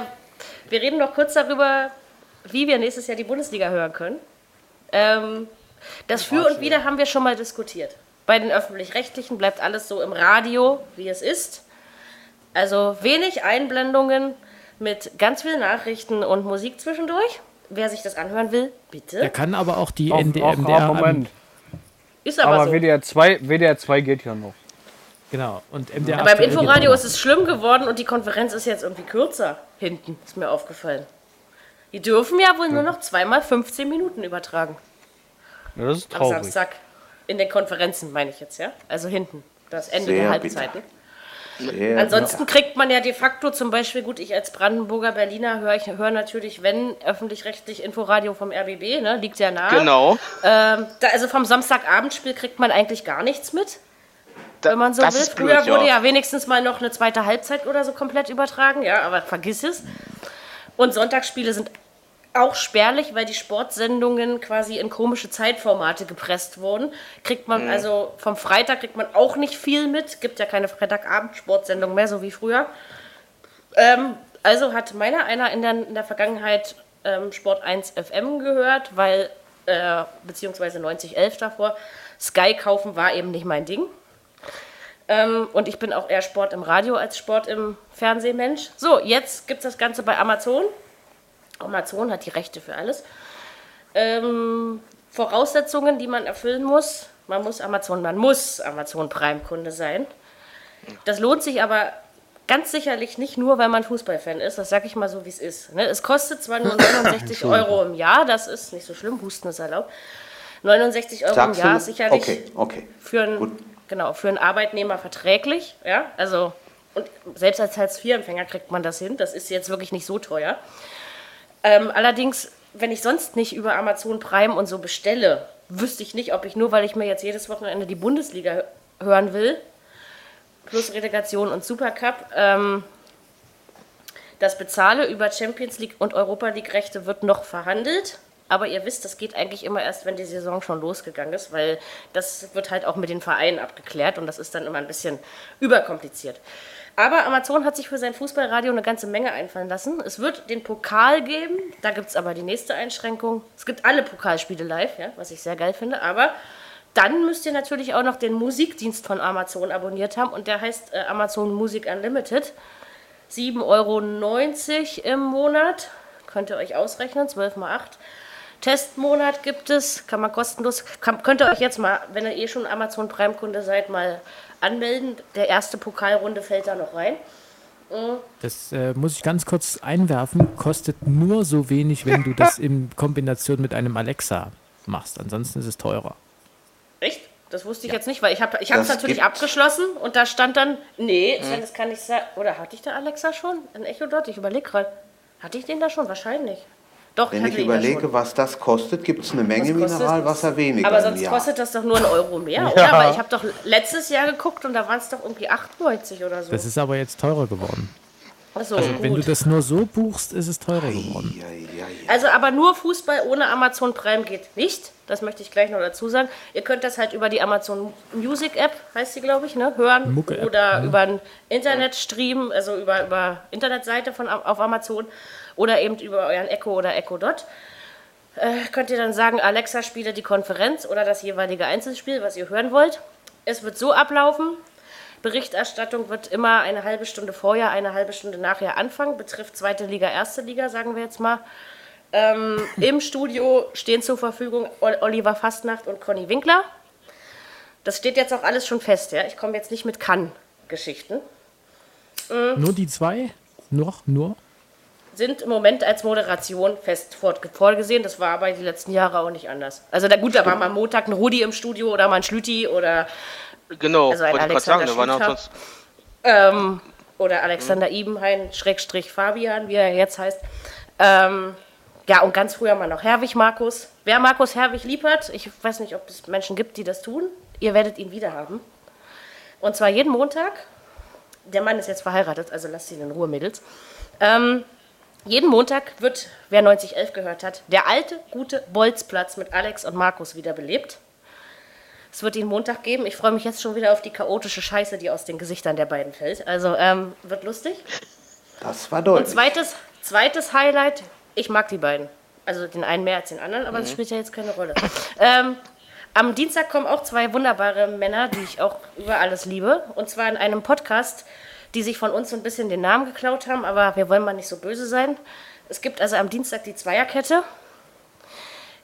B: wir reden noch kurz darüber, wie wir nächstes Jahr die Bundesliga hören können. Ähm, das Für und Wider haben wir schon mal diskutiert. Bei den öffentlich-rechtlichen bleibt alles so im Radio, wie es ist. Also wenig Einblendungen mit ganz vielen Nachrichten und Musik zwischendurch. Wer sich das anhören will, bitte.
F: Er kann aber auch die
E: Auch,
F: ND
E: auch,
F: MDR
E: auch, Moment.
B: Ist aber,
E: Aber
B: so.
E: WDR 2, WDR 2 geht ja noch.
F: Genau. Und MDR
B: Aber im Inforadio ist es schlimm geworden und die Konferenz ist jetzt irgendwie kürzer hinten, ist mir aufgefallen. Die dürfen ja wohl nur noch zweimal 15 Minuten übertragen.
E: Ja, das ist
B: Am
E: traurig.
B: Samstag. In den Konferenzen, meine ich jetzt, ja? Also hinten. Das Ende
C: Sehr
B: der
C: bitter. Sehr
B: Ansonsten kriegt man ja de facto zum Beispiel, gut, ich als Brandenburger Berliner höre ich höre natürlich, wenn öffentlich-rechtlich Inforadio vom RBB, ne, liegt ja nahe.
D: Genau.
B: Ähm, da, also vom Samstagabendspiel kriegt man eigentlich gar nichts mit,
D: Da-
B: wenn man so
D: das
B: will.
D: ist blöd,
B: Früher wurde
D: ja.
B: ja wenigstens mal noch eine zweite Halbzeit oder so komplett übertragen, ja, aber vergiss es. Und Sonntagsspiele sind auch spärlich, weil die Sportsendungen quasi in komische Zeitformate gepresst wurden. Kriegt man also vom Freitag kriegt man auch nicht viel mit. Gibt ja keine Freitagabend-Sportsendung mehr, so wie früher. Ähm, also hat meiner einer in der, in der Vergangenheit ähm, Sport 1 FM gehört, weil, äh, beziehungsweise 9011 davor, Sky kaufen war eben nicht mein Ding. Ähm, und ich bin auch eher Sport im Radio als Sport im Fernsehmensch. So, jetzt gibt es das Ganze bei Amazon. Amazon hat die Rechte für alles. Ähm, Voraussetzungen, die man erfüllen muss. Man muss Amazon, man muss Amazon Prime-Kunde sein. Das lohnt sich aber ganz sicherlich nicht nur, weil man Fußballfan ist. Das sage ich mal so, wie es ist. Ne? Es kostet zwar nur <coughs> 69 Euro im Jahr, das ist nicht so schlimm, Husten ist erlaubt. 69 Euro
C: Sagst
B: im Jahr ist sicherlich
C: Okay, okay.
B: für einen, genau, für einen Arbeitnehmer verträglich. Ja? Also, und selbst als Hartz-IV-Empfänger kriegt man das hin. Das ist jetzt wirklich nicht so teuer. Ähm, allerdings, wenn ich sonst nicht über Amazon Prime und so bestelle, wüsste ich nicht, ob ich nur, weil ich mir jetzt jedes Wochenende die Bundesliga hö- hören will, plus Relegation und Supercup, ähm, das bezahle über Champions League und Europa League Rechte wird noch verhandelt. Aber ihr wisst, das geht eigentlich immer erst, wenn die Saison schon losgegangen ist, weil das wird halt auch mit den Vereinen abgeklärt und das ist dann immer ein bisschen überkompliziert. Aber Amazon hat sich für sein Fußballradio eine ganze Menge einfallen lassen. Es wird den Pokal geben, da gibt es aber die nächste Einschränkung. Es gibt alle Pokalspiele live, ja, was ich sehr geil finde, aber dann müsst ihr natürlich auch noch den Musikdienst von Amazon abonniert haben und der heißt äh, Amazon Music Unlimited. 7,90 Euro im Monat. Könnt ihr euch ausrechnen, 12 mal 8. Testmonat gibt es, kann man kostenlos, kann, könnt ihr euch jetzt mal, wenn ihr eh schon Amazon Prime-Kunde seid, mal anmelden. Der erste Pokalrunde fällt da noch rein.
F: Das äh, muss ich ganz kurz einwerfen, kostet nur so wenig, wenn du das <laughs> in Kombination mit einem Alexa machst. Ansonsten ist es teurer.
B: Echt? Das wusste ich jetzt nicht, weil ich habe ich es natürlich
C: gibt-
B: abgeschlossen und da stand dann, nee, Sven, das kann nicht sein. Oder hatte ich da Alexa schon? Ein Echo dort? Ich überlege gerade. Hatte ich den da schon? Wahrscheinlich. Doch,
C: Wenn ich überlege, was das kostet, gibt es eine Menge
B: Was kostet-
C: Mineralwasser weniger
B: Aber
C: im
B: sonst
C: Jahr.
B: kostet das doch nur einen Euro mehr, oder? Weil ich habe doch letztes Jahr geguckt und da waren es doch irgendwie 98 oder so.
F: Das ist aber jetzt teurer geworden.
B: Achso,
F: Also wenn du das nur so buchst, ist es teurer geworden.
C: Ja, ja, ja.
B: Also aber nur Fußball ohne Amazon Prime geht nicht. Das möchte ich gleich noch dazu sagen. Ihr könnt das halt über die Amazon Music App, heißt sie glaube ich, ne, hören.
F: Mucke-App,
B: oder über einen Internetstream, also über, über Internetseite von, auf Amazon. Oder eben über euren Echo oder Echo Dot. Äh, könnt ihr dann sagen, Alexa spiele die Konferenz oder das jeweilige Einzelspiel, was ihr hören wollt. Es wird so ablaufen. Berichterstattung wird immer eine halbe Stunde vorher, eine halbe Stunde nachher anfangen. Betrifft zweite Liga, erste Liga, sagen wir jetzt mal. Ähm, <laughs> Im Studio stehen zur Verfügung Ol- Oliver Fastnacht und Conny Winkler. Das steht jetzt auch alles schon fest, ja. Ich komme jetzt nicht mit Kann-Geschichten.
F: Nur die zwei? Noch? Nur?
B: Sind im Moment als Moderation fest vor- vorgesehen. Das war aber die letzten Jahre auch nicht anders. Also da, gut, da war mal am Montag ein Rudi im Studio oder mal ein Schlüti oder
D: Genau,
B: Also ein
D: gerade sagen,
B: Alexander
D: da sonst.
B: ähm, oder Alexander Ibenhain, Schrägstrich Fabian, wie er jetzt heißt. Ähm, ja, und ganz früher mal noch Herwig Markus. Wer Markus Herwig lieb hat, ich weiß nicht, ob es Menschen gibt, die das tun, ihr werdet ihn wieder haben. Und zwar jeden Montag. Der Mann ist jetzt verheiratet, also lasst ihn in Ruhe, Mädels. Ähm, jeden Montag wird, wer 9011 gehört hat, der alte, gute Bolzplatz mit Alex und Markus wiederbelebt. Es wird ihn Montag geben. Ich freue mich jetzt schon wieder auf die chaotische Scheiße, die aus den Gesichtern der beiden fällt. Also ähm, wird lustig.
C: Das war
B: Und
C: deutlich.
B: zweites, zweites Highlight, ich mag die beiden. Also den einen mehr als den anderen, aber das spielt ja jetzt keine Rolle. Ähm, am Dienstag kommen auch zwei wunderbare Männer, die ich auch über alles liebe. Und zwar in einem Podcast, die sich von uns so ein bisschen den Namen geklaut haben, aber wir wollen mal nicht so böse sein. Es gibt also am Dienstag die Zweierkette.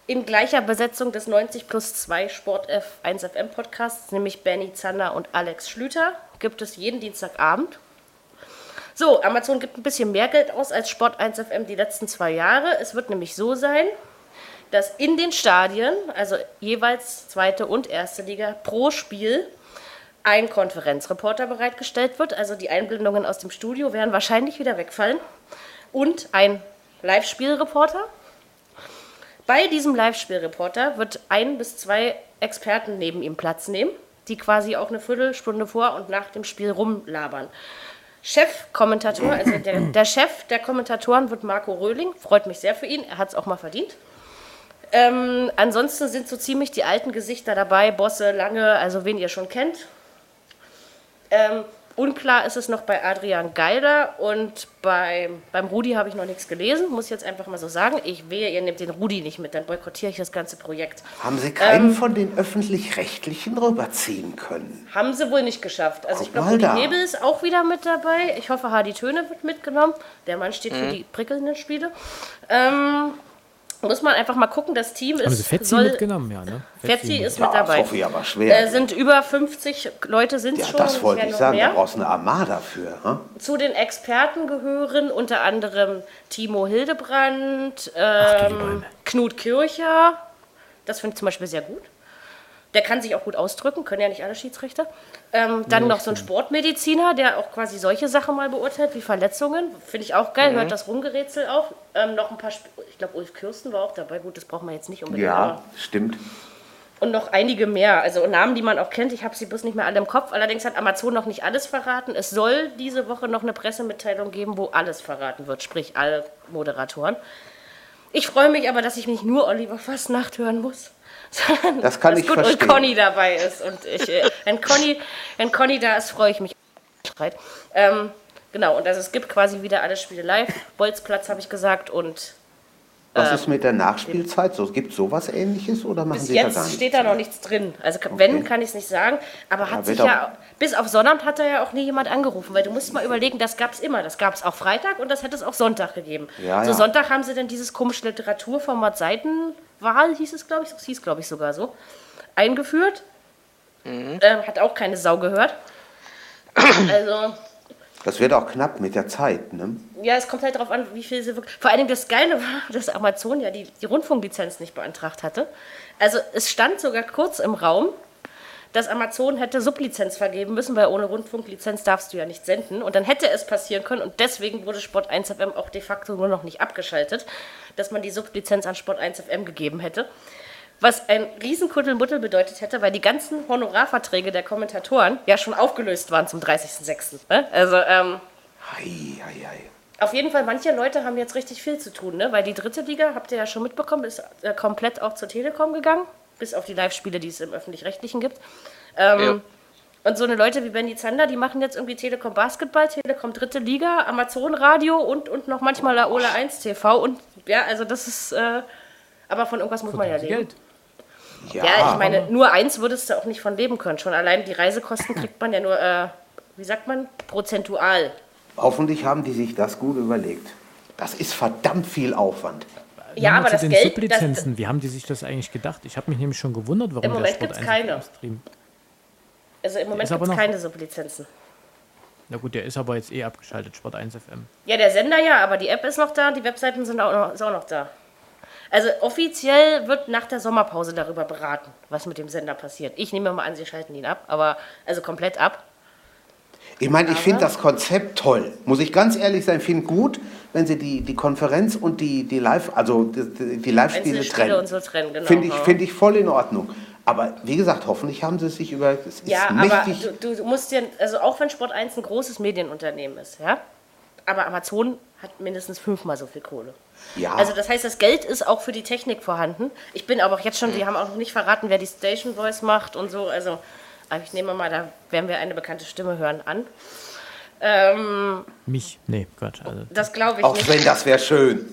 B: In gleicher Besetzung des 90 plus 2 Sport F1 FM Podcasts, nämlich Benny Zander und Alex Schlüter, gibt es jeden Dienstagabend. So, Amazon gibt ein bisschen mehr Geld aus als Sport 1 FM die letzten zwei Jahre. Es wird nämlich so sein, dass in den Stadien, also jeweils zweite und erste Liga, pro Spiel ein Konferenzreporter bereitgestellt wird. Also die Einblendungen aus dem Studio werden wahrscheinlich wieder wegfallen. Und ein Live-Spielreporter. Bei diesem Live-Spielreporter wird ein bis zwei Experten neben ihm Platz nehmen, die quasi auch eine Viertelstunde vor und nach dem Spiel rumlabern. Chefkommentator, also der, der Chef der Kommentatoren wird Marco Röhling. Freut mich sehr für ihn, er hat es auch mal verdient. Ähm, ansonsten sind so ziemlich die alten Gesichter dabei, Bosse, Lange, also wen ihr schon kennt. Ähm, unklar ist es noch bei Adrian Geiler und beim, beim Rudi habe ich noch nichts gelesen, muss ich jetzt einfach mal so sagen. Ich wehe, ihr nehmt den Rudi nicht mit, dann boykottiere ich das ganze Projekt.
C: Haben Sie keinen von den Öffentlich-Rechtlichen rüberziehen können?
B: Haben sie wohl nicht geschafft. Also ich
C: Guck
B: glaube,
C: mal
B: Rudi. Nebel ist auch wieder mit dabei. Ich hoffe, Hardy Töne wird mitgenommen. Der Mann steht für die prickelnden Spiele. Ähm, muss man einfach mal gucken, das Team
F: Haben
B: ist...
F: Sie Fetzi
B: soll-
F: mitgenommen? Ja, ne?
B: Fetzi ist
C: Ja,
B: mit dabei.
C: Sophie, aber schwer.
B: Äh, sind über 50 Leute sind
C: ja,
B: schon.
C: das wollte ich sagen. Da
B: mehr.
C: brauchst du eine Armada für. Hm?
B: Zu den Experten gehören unter anderem Timo Hildebrand, ähm,
F: Bäume.
B: Knut Kircher. Das finde ich zum Beispiel sehr gut. Der kann sich auch gut ausdrücken, können ja nicht alle Schiedsrichter. Ähm, dann noch so ein Sportmediziner, der auch quasi solche Sachen mal beurteilt, wie Verletzungen. Finde ich auch geil, hört das Rumgerätsel auf. Ähm, noch ein paar, Sp ich glaube, Ulf Kirsten war auch dabei. Gut, das braucht man jetzt nicht unbedingt. aber-
C: Ja, stimmt.
B: und noch einige mehr. Also Namen, die man auch kennt. Ich habe sie bloß nicht mehr alle im Kopf. Allerdings hat Amazon noch nicht alles verraten. Es soll diese Woche noch eine Pressemitteilung geben, wo alles verraten wird, sprich alle Moderatoren. Ich freue mich aber, dass ich nicht nur Oliver Fastnacht hören muss. Sondern
C: Das kann
B: dass
C: ich
B: gut
C: verstehen.
B: und Conny dabei ist. Und ich, äh, wenn, Conny, wenn Conny da ist, freue ich mich. Ähm, genau, und also es gibt quasi wieder alle Spiele live. Bolzplatz habe ich gesagt und
C: Was ist mit der Nachspielzeit? So, gibt es sowas ähnliches oder machen
B: Bis
C: Sie da gar
B: jetzt
C: nichts?
B: steht da noch nichts drin. Also wenn, kann ich es nicht sagen. Aber hat sich
C: wird
B: ja, bis auf Sonnabend hat da ja auch nie jemand angerufen. Weil du musst mal überlegen, das gab es immer. Das gab es auch Freitag und das hätte es auch Sonntag gegeben.
C: Ja,
B: so
C: ja.
B: Sonntag haben sie dann dieses komische Literaturformat Seitenwahl, hieß es glaube ich, das hieß glaube ich sogar so, eingeführt. Ähm, hat auch keine Sau gehört. <coughs> Also,
C: Das wird auch knapp mit der Zeit, ne?
B: ja, es kommt halt darauf an, wie viel sie wirklich. Vor allem das Geile war, <laughs> dass Amazon ja die, die Rundfunklizenz nicht beantragt hatte. Also es stand sogar kurz im Raum, dass Amazon hätte Sublizenz vergeben müssen, weil ohne Rundfunklizenz darfst du ja nicht senden. Und dann hätte es passieren können, und deswegen wurde Sport 1 FM auch de facto nur noch nicht abgeschaltet, dass man die Sublizenz an Sport 1 FM gegeben hätte. Was ein Riesenkuddelmuddel bedeutet hätte, weil die ganzen Honorarverträge der Kommentatoren ja schon aufgelöst waren zum 30.06. Ne? Also, ähm,
C: Hei, hei, hei.
B: auf jeden Fall, manche Leute haben jetzt richtig viel zu tun, ne? weil die dritte Liga, habt ihr ja schon mitbekommen, ist äh, komplett auch zur Telekom gegangen, bis auf die Live-Spiele, die es im Öffentlich-Rechtlichen gibt. Ähm, Und so eine Leute wie Benny Zander, die machen jetzt irgendwie Telekom Basketball, Telekom dritte Liga, Amazon Radio und, und noch manchmal Laola 1 TV. Und ja, also das ist, äh, aber von irgendwas muss man ja leben.
F: Geld.
C: Ja,
B: Ja, ich meine, nur eins würdest du auch nicht von leben können. Schon allein die Reisekosten kriegt man ja nur, äh, wie sagt man, prozentual.
C: hoffentlich haben die sich das gut überlegt. Das ist verdammt viel Aufwand.
B: Ja, aber
F: zu
B: das
F: den
B: Geld, das,
F: Sublizenzen, wie haben die sich das eigentlich gedacht? Ich habe mich nämlich schon gewundert, warum
B: Im Moment gibt's
F: 1
B: keine.
F: Stream.
B: Also im Moment gibt es keine Sublizenzen.
F: Na gut, der ist aber jetzt eh abgeschaltet, Sport 1 FM.
B: Ja, der Sender ja, aber die App ist noch da, die Webseiten sind auch noch, ist auch noch da. Also offiziell wird nach der Sommerpause darüber beraten, was mit dem Sender passiert. Ich nehme mal an, sie schalten ihn ab, aber also komplett ab.
C: Ich meine, ich finde das Konzept toll. Muss ich ganz ehrlich sein, finde gut, wenn sie die, die Konferenz und die, die Live, also die, die Live-Spiele trennen.
B: und so trennen, genau.
C: Finde ich, find ich voll in Ordnung. Aber wie gesagt, hoffentlich haben sie es sich über. Es ist
B: Ja, aber du, du musst dir, also auch wenn Sport 1 ein großes Medienunternehmen ist, ja, aber Amazon hat mindestens fünfmal so viel Kohle.
C: Ja.
B: Also das heißt, das Geld ist auch für die Technik vorhanden. Ich bin aber auch jetzt schon, wir haben auch noch nicht verraten, wer die Station Voice macht und so. Also aber ich nehme mal, da werden wir eine bekannte Stimme hören an. Ähm,
F: Mich? Nee, Quatsch. Also,
B: das glaube ich
C: Auch
B: nicht.
C: wenn das wäre schön.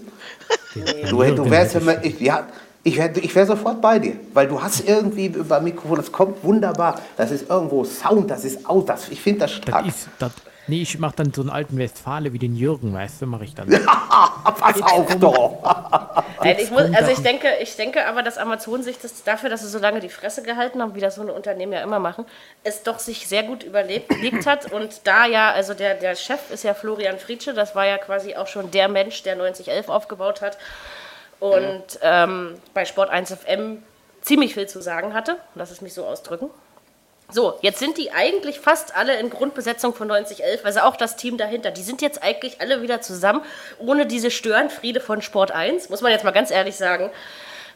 C: Du, du wärst immer, ich, ja, ich wäre ich wär sofort bei dir, weil du hast irgendwie über Mikrofon, das kommt wunderbar, das ist irgendwo Sound, das ist aus, das, ich finde das
F: das
C: stark.
F: ist, das, nee, ich mache dann so einen alten Westfale wie den Jürgen, weißt du, mache ich dann. <laughs>
C: Pass auf doch. <laughs>
B: Nein, ich muss, also ich denke, ich denke aber, dass Amazon sich das dafür, dass sie so lange die Fresse gehalten haben, wie das so eine Unternehmen ja immer machen, es doch sich sehr gut überlegt hat. Und da ja, also der, der Chef ist ja Florian Fritsche, das war ja quasi auch schon der Mensch, der 9011 aufgebaut hat und ähm, bei Sport 1 FM ziemlich viel zu sagen hatte. Lass es mich so ausdrücken. So, jetzt sind die eigentlich fast alle in Grundbesetzung von 9011, also auch das Team dahinter. Die sind jetzt eigentlich alle wieder zusammen, ohne diese Störenfriede von Sport 1, muss man jetzt mal ganz ehrlich sagen.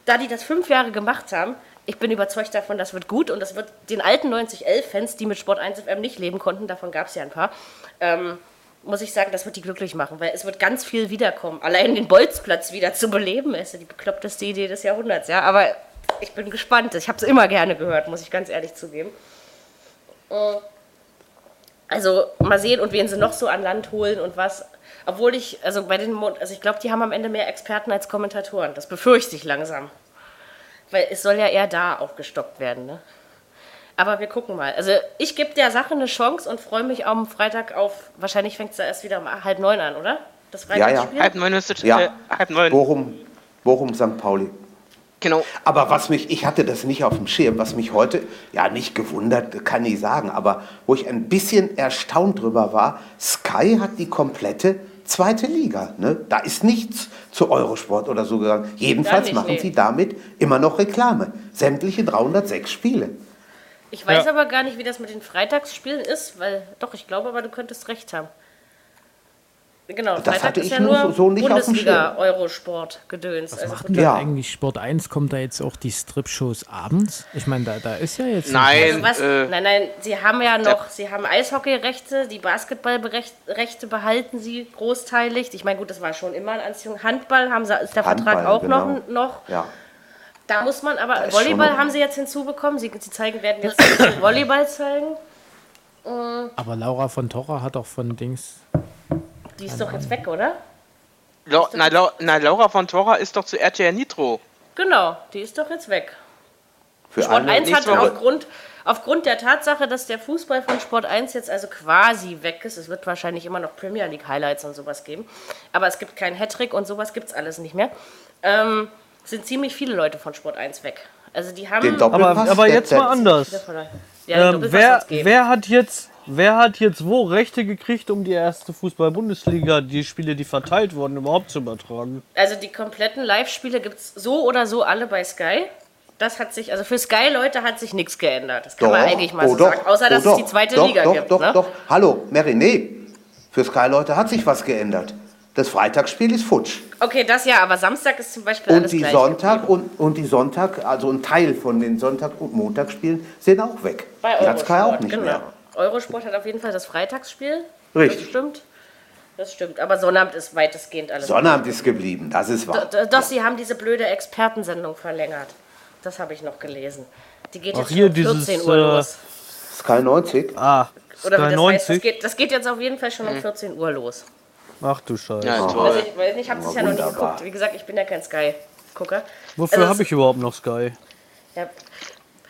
B: Da die das fünf Jahre gemacht haben, ich bin überzeugt davon, das wird gut und das wird den alten 9011-Fans, die mit Sport 1 FM nicht leben konnten, davon gab es ja ein paar, ähm, muss ich sagen, das wird die glücklich machen, weil es wird ganz viel wiederkommen. Allein den Bolzplatz wieder zu beleben, ist ja die bekloppteste Idee des Jahrhunderts, ja. Aber ich bin gespannt. Ich habe es immer gerne gehört, muss ich ganz ehrlich zugeben. Also mal sehen und wen sie noch so an Land holen und was. Obwohl ich, also bei den, Mo- also ich glaube, die haben am Ende mehr Experten als Kommentatoren. Das befürchte ich langsam. Weil es soll ja eher da aufgestockt werden, ne? Aber wir gucken mal. Also ich gebe der Sache eine Chance und freue mich am Freitag auf, wahrscheinlich fängt es da erst wieder um halb neun an, oder? Das
C: Ja, ja.
B: Freitagsspiel?
D: Halb neun ist es,
C: Ja.
D: äh, halb neun.
C: Bochum, Bochum, St. Pauli.
D: Genau.
C: Aber was mich, ich hatte das nicht auf dem Schirm, was mich heute, ja nicht gewundert, kann ich sagen, aber wo ich ein bisschen erstaunt drüber war, Sky hat die komplette zweite Liga. Ne? Da ist nichts zu Eurosport oder so gegangen. Jedenfalls
B: nicht,
C: machen
B: nee.
C: sie damit immer noch Reklame. Sämtliche 306 Spiele.
B: Ich weiß
E: Ja.
B: aber gar nicht, wie das mit den Freitagsspielen ist, weil doch, ich glaube aber, du könntest recht haben. Genau,
C: Das
B: Freitag
C: hatte
B: ist
C: ich
B: ja
C: nur so- so nicht auf dem
B: Bundesliga,
C: Schirm.
B: Eurosport, Gedöns.
F: Was
B: Also
F: macht denn
C: Ja.
F: eigentlich Sport 1? Kommt da jetzt auch die Strip-Shows abends? Ich meine, da, da ist ja jetzt.
D: Nein.
B: Was?
D: Äh,
B: nein, nein, sie haben ja noch, sie haben Eishockeyrechte, die Basketballrechte behalten sie großteilig. Ich meine, gut, das war schon immer ein Anziehung. Handball haben sie, ist der Vertrag
C: Handball,
B: auch
C: genau.
B: noch, noch.
C: Ja.
B: Da muss man aber, Volleyball haben sie jetzt hinzubekommen. Sie, sie zeigen, werden jetzt <coughs> Volleyball zeigen.
F: Aber Laura von Torra hat auch von Dings.
B: Die ist doch jetzt weg, oder?
D: Lau na, Lau na, Laura von Tora ist doch zu RTL Nitro.
B: Genau, die ist doch jetzt weg.
C: Für
B: Sport
C: alle
B: 1 hat aufgrund, aufgrund der Tatsache, dass der Fußball von Sport 1 jetzt also quasi weg ist, es wird wahrscheinlich immer noch Premier League Highlights und sowas geben, aber es gibt keinen Hattrick und sowas gibt es alles nicht mehr, ähm, sind ziemlich viele Leute von Sport 1 weg. Also die haben...
C: den Doppelpass.
E: Aber, aber jetzt mal anders.
B: Ja,
E: Ähm, wer, wer, hat jetzt, wer hat jetzt wo Rechte gekriegt, um die erste Fußball-Bundesliga, die Spiele, die verteilt wurden, überhaupt zu übertragen?
B: Also die kompletten Live-Spiele gibt es so oder so alle bei Sky. Das hat sich, also für Sky-Leute hat sich nichts geändert. Das kann man eigentlich mal
C: oh
B: so
C: doch,
B: sagen. Außer,
C: oh
B: dass
C: doch,
B: es die zweite
C: doch,
B: Liga
C: doch,
B: gibt.
C: Doch,
B: ne?
C: doch, Hallo, Mary, nee. Für Sky-Leute hat sich was geändert. Das Freitagsspiel ist futsch.
B: Okay, das ja, aber Samstag ist zum Beispiel
C: Und
B: alles
C: die
B: gleich.
C: Sonntag und, und die Sonntag, also ein Teil von den Sonntag- und Montagsspielen sind auch weg.
B: Bei
C: die hat Sky auch nicht
B: genau.
C: mehr.
B: Eurosport hat auf jeden Fall das Freitagsspiel.
C: Richtig.
B: Das stimmt. Das stimmt. Aber Sonnabend ist weitestgehend alles.
C: Sonnabend ist geblieben, das ist wahr.
B: D- Doch, sie haben diese blöde Expertensendung verlängert. Das habe ich noch gelesen. Die geht
E: Ach,
B: jetzt
E: hier
B: um 14
E: dieses,
B: Uhr
E: äh,
B: los.
C: Sky 90.
E: Ah,
B: Oder
E: Sky
B: das
E: 90.
B: heißt, das geht, das geht jetzt auf jeden Fall schon um 14 Uhr los.
E: Ach du Scheiße.
D: Ja,
B: Also
D: toll.
B: ich, weiß nicht, ich habe es ja noch nicht geguckt. Wie gesagt, ich bin ja kein Sky-Gucker.
E: Wofür
B: Also
E: habe ich überhaupt noch Sky?
B: Ja.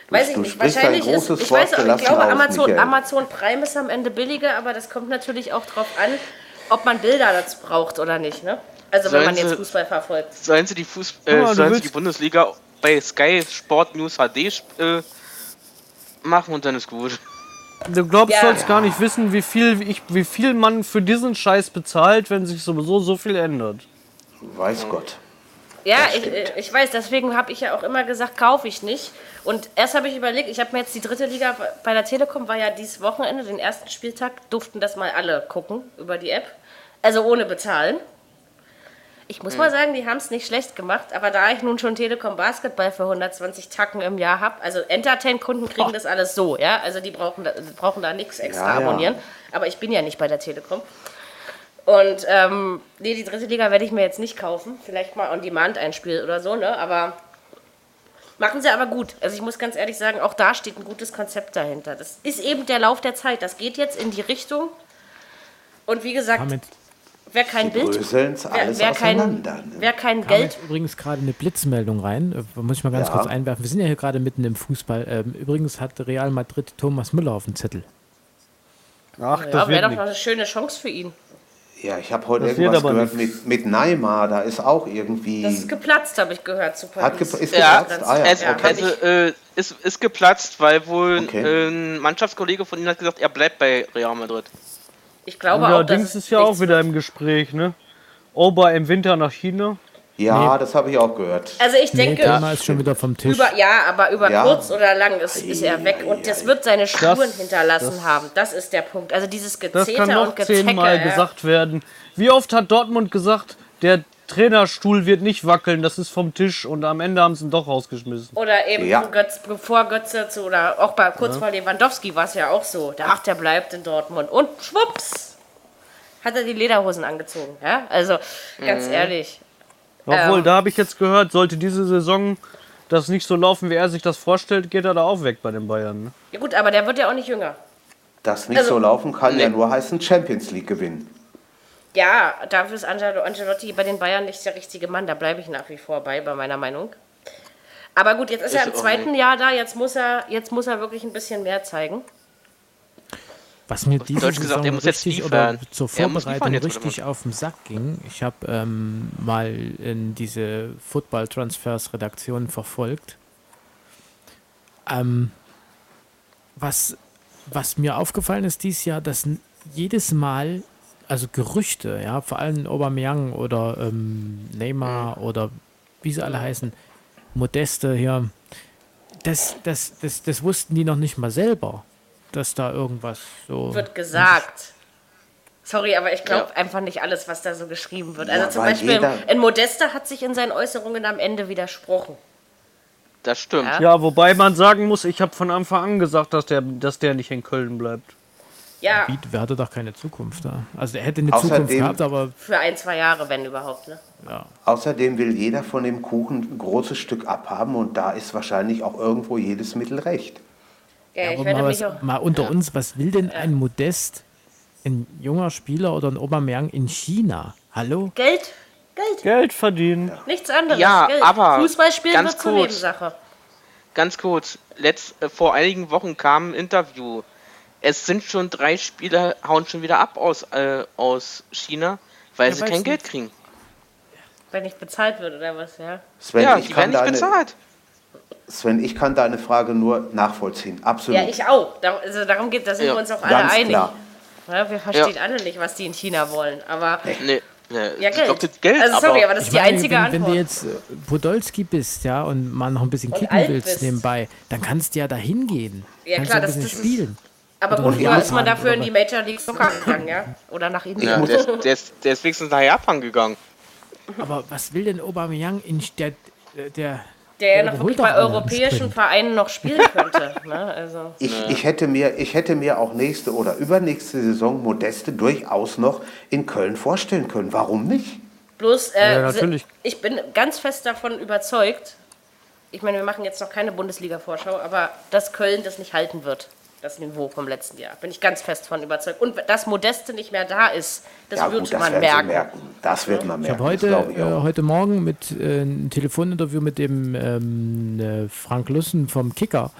B: Weiß ich
C: du
B: nicht.
C: sprichst ein
B: Wahrscheinlich ist, ich weiß auch, ich glaube,
C: aus,
B: Amazon,
C: Michael.
B: Amazon Prime ist am Ende billiger, aber das kommt natürlich auch drauf an, ob man Bilder dazu braucht oder nicht, ne? Also wenn
D: Sollen
B: man jetzt
D: sie-
B: Fußball verfolgt.
D: Sollen sie die, Fuß
E: mal,
D: äh, sollen sie die Bundesliga bei Sky Sport News HD äh, machen und dann ist gut.
E: Du glaubst,
B: Ja.
E: du sollst gar nicht wissen, wie viel, ich, wie viel man für diesen Scheiß bezahlt, wenn sich sowieso so viel ändert.
C: Weiß Gott.
B: Ja, ich, ich weiß, deswegen habe ich ja auch immer gesagt, kaufe ich nicht. Und erst habe ich überlegt, ich habe mir jetzt die dritte Liga bei der Telekom, war ja dieses Wochenende, den ersten Spieltag, durften das mal alle gucken über die App. Also ohne bezahlen. Ich muss mal sagen, die haben es nicht schlecht gemacht, aber da ich nun schon Telekom Basketball für 120 Tacken im Jahr habe, also Entertain-Kunden kriegen das alles so, ja, also die brauchen da, brauchen da nichts extra
C: Ja, ja.
B: abonnieren, aber ich bin ja nicht bei der Telekom. Und ähm, nee, die dritte Liga werde ich mir jetzt nicht kaufen. Vielleicht mal on demand ein Spiel oder so, ne? Aber machen sie aber gut. Also ich muss ganz ehrlich sagen, auch da steht ein gutes Konzept dahinter. Das ist eben der Lauf der Zeit. Das geht jetzt in die Richtung. Und wie gesagt,
F: Damit
B: wer kein Bild, wer,
C: alles
B: wer kein,
C: ne?
B: wer kein Geld
F: jetzt übrigens gerade eine Blitzmeldung rein. Äh, Muss ich mal ganz
C: Ja.
F: kurz einwerfen. Wir sind ja hier gerade mitten im Fußball. Ähm, übrigens hat Real Madrid Thomas Müller auf dem Zettel.
E: Ach,
B: ja,
E: das
B: wäre
E: wird
B: doch noch eine schöne Chance für ihn.
C: Ja, ich habe heute
E: Das
C: irgendwas gehört mit, mit Neymar. Da ist auch irgendwie.
B: Das ist geplatzt, habe ich gehört, zu
C: hat
B: Paris.
C: ge ist
D: Ja,
C: geplatzt? Ah, ja,
D: es,
C: okay.
D: also, äh, ist, ist geplatzt, weil wohl
C: Okay.
D: äh, ein Mannschaftskollege von ihm hat gesagt, er bleibt bei Real Madrid.
B: Ich glaube
E: Und
B: auch, dass
E: Dings ist ja auch wieder im Gespräch, ne? Ober im Winter nach China.
C: Ja, das habe ich auch gehört.
B: Also ich
F: Nee,
B: denke,
F: Thema ist schon wieder vom Tisch.
B: über, ja, aber über
C: Ja.
B: kurz oder lang ist, ist er weg und das wird seine Spuren hinterlassen haben. Das ist der Punkt. Also dieses
E: Das
B: Gezeter
E: kann noch
B: und Gezecke.
E: zehnmal
B: ja.
E: gesagt werden. Wie oft hat Dortmund gesagt, der Trainerstuhl wird nicht wackeln, das ist vom Tisch und am Ende haben sie ihn doch rausgeschmissen.
B: Oder eben
C: Ja.
B: Götz, bevor Götze zu, oder auch bei kurz vor Lewandowski war es ja auch so. Da, ach, der bleibt in Dortmund. Und schwupps hat er die Lederhosen angezogen. Ja? Also ganz
C: Mhm.
B: ehrlich.
E: Obwohl,
B: Ähm.
E: da habe ich jetzt gehört, sollte diese Saison das nicht so laufen, wie er sich das vorstellt, geht er da auch weg bei den Bayern. Ne?
B: Ja gut, aber der wird ja auch nicht jünger.
C: Das nicht
B: Also-
C: so laufen kann ja nur heißen Champions League gewinnen.
B: Ja, dafür ist Angelo Ancelotti bei den Bayern nicht der richtige Mann. Da bleibe ich nach wie vor bei, bei meiner Meinung. Aber gut, jetzt ist, er
D: Ist
B: im
D: auch
B: zweiten
D: nicht.
B: Jahr da. Jetzt muss er, jetzt muss er wirklich ein bisschen mehr zeigen.
F: Was mir diese
D: Deutsch gesagt,
F: Saison richtig oder zur
D: Er
F: Vorbereitung richtig auf den Sack ging, ich habe ähm, mal in diese Football-Transfers-Redaktion verfolgt. Ähm, was, was mir aufgefallen ist dieses Jahr, dass jedes Mal, also Gerüchte, ja, vor allem Aubameyang oder ähm, Neymar oder wie sie alle heißen, Modeste hier, das, das, das, das wussten die noch nicht mal selber, dass da irgendwas so...
B: Wird gesagt. Sorry, aber ich glaube
D: Ja.
B: einfach nicht alles, was da so geschrieben wird. Also
C: Ja,
B: zum Beispiel,
C: jeder-
B: ein Modester hat sich in seinen Äußerungen am Ende widersprochen.
D: Das stimmt.
B: Ja.
E: Ja, wobei man sagen muss, ich habe von Anfang an gesagt, dass der, dass der nicht in Köln bleibt.
B: Ja,
F: wer hatte doch keine Zukunft da? Also er hätte eine
C: Außerdem-
F: Zukunft gehabt, aber
B: für ein, zwei Jahre, wenn überhaupt. Ne?
F: ja.
C: Außerdem will jeder von dem Kuchen ein großes Stück abhaben und da ist wahrscheinlich auch irgendwo jedes Mittel recht.
B: Ja, ich
F: aber mal, was,
B: auch.
F: mal unter uns, was will denn ein Modest, ein junger Spieler oder ein Aubameyang in China? Hallo?
B: Geld? Geld.
E: Geld verdienen.
B: Nichts anderes.
D: Ja,
B: Geld.
D: aber
B: Fußball spielen
D: ganz
B: wird zur
D: kurz.
B: Nebensache.
D: Ganz kurz, letzt, äh, vor einigen Wochen kam ein Interview. Es sind schon drei Spieler, hauen schon wieder ab aus, äh, aus China, weil
F: Ja,
D: sie kein
F: nicht-
D: Geld kriegen.
B: Wenn nicht bezahlt wird oder was, ja.
C: Sven,
D: ja,
C: ich
D: die
C: kann
D: werden nicht bezahlt.
C: Sven, ich kann deine Frage nur nachvollziehen. Absolut.
B: Ja, ich auch. Da, also darum geht, da sind
D: Ja,
B: wir uns auch alle
C: Ganz
B: einig.
C: klar.
B: Ja, wir verstehen alle nicht, was die in China wollen. Aber
D: Nee, nee.
B: ja,
D: ich
B: Geld.
D: glaub, das Geld
B: also sorry,
D: aber,
B: aber das ist die
F: meine,
B: einzige
F: wenn,
B: Antwort.
F: wenn du jetzt äh, Podolski bist, ja, und mal noch ein bisschen
B: Und
F: kicken willst
B: bist.
F: nebenbei, dann kannst du ja da hingehen.
B: Ja,
F: kannst
B: klar,
F: ja ein
B: das-
F: bisschen
B: das ist-
F: spielen.
B: aber gut, früher ist man dafür in die Major League Soccer gegangen, ja? Oder nach Indien.
D: ja, der, ist, der, ist, der ist wenigstens nach Japan gegangen.
F: Aber was will denn Aubameyang in der, der, der
B: ja noch wirklich bei europäischen. Vereinen noch spielen könnte. <laughs> ne? Also.
C: Ich, ich, hätte mir, ich hätte mir auch nächste oder übernächste Saison Modeste durchaus noch in Köln vorstellen können. Warum nicht?
B: Bloß, äh,
E: Ja, natürlich.
B: ich bin ganz fest davon überzeugt, ich meine, wir machen jetzt noch keine Bundesliga-Vorschau, aber dass Köln das nicht halten wird, das Niveau vom letzten Jahr. Bin ich ganz fest davon überzeugt. Und dass Modeste nicht mehr da ist, das
C: ja
B: wird
C: gut, das
B: man
C: werden
B: merken.
C: merken. Das wird man
F: Ich
C: merken.
F: habe heute,
C: das ich
F: äh, heute Morgen mit äh, ein Telefoninterview mit dem ähm, äh, Frank Lussen vom Kicker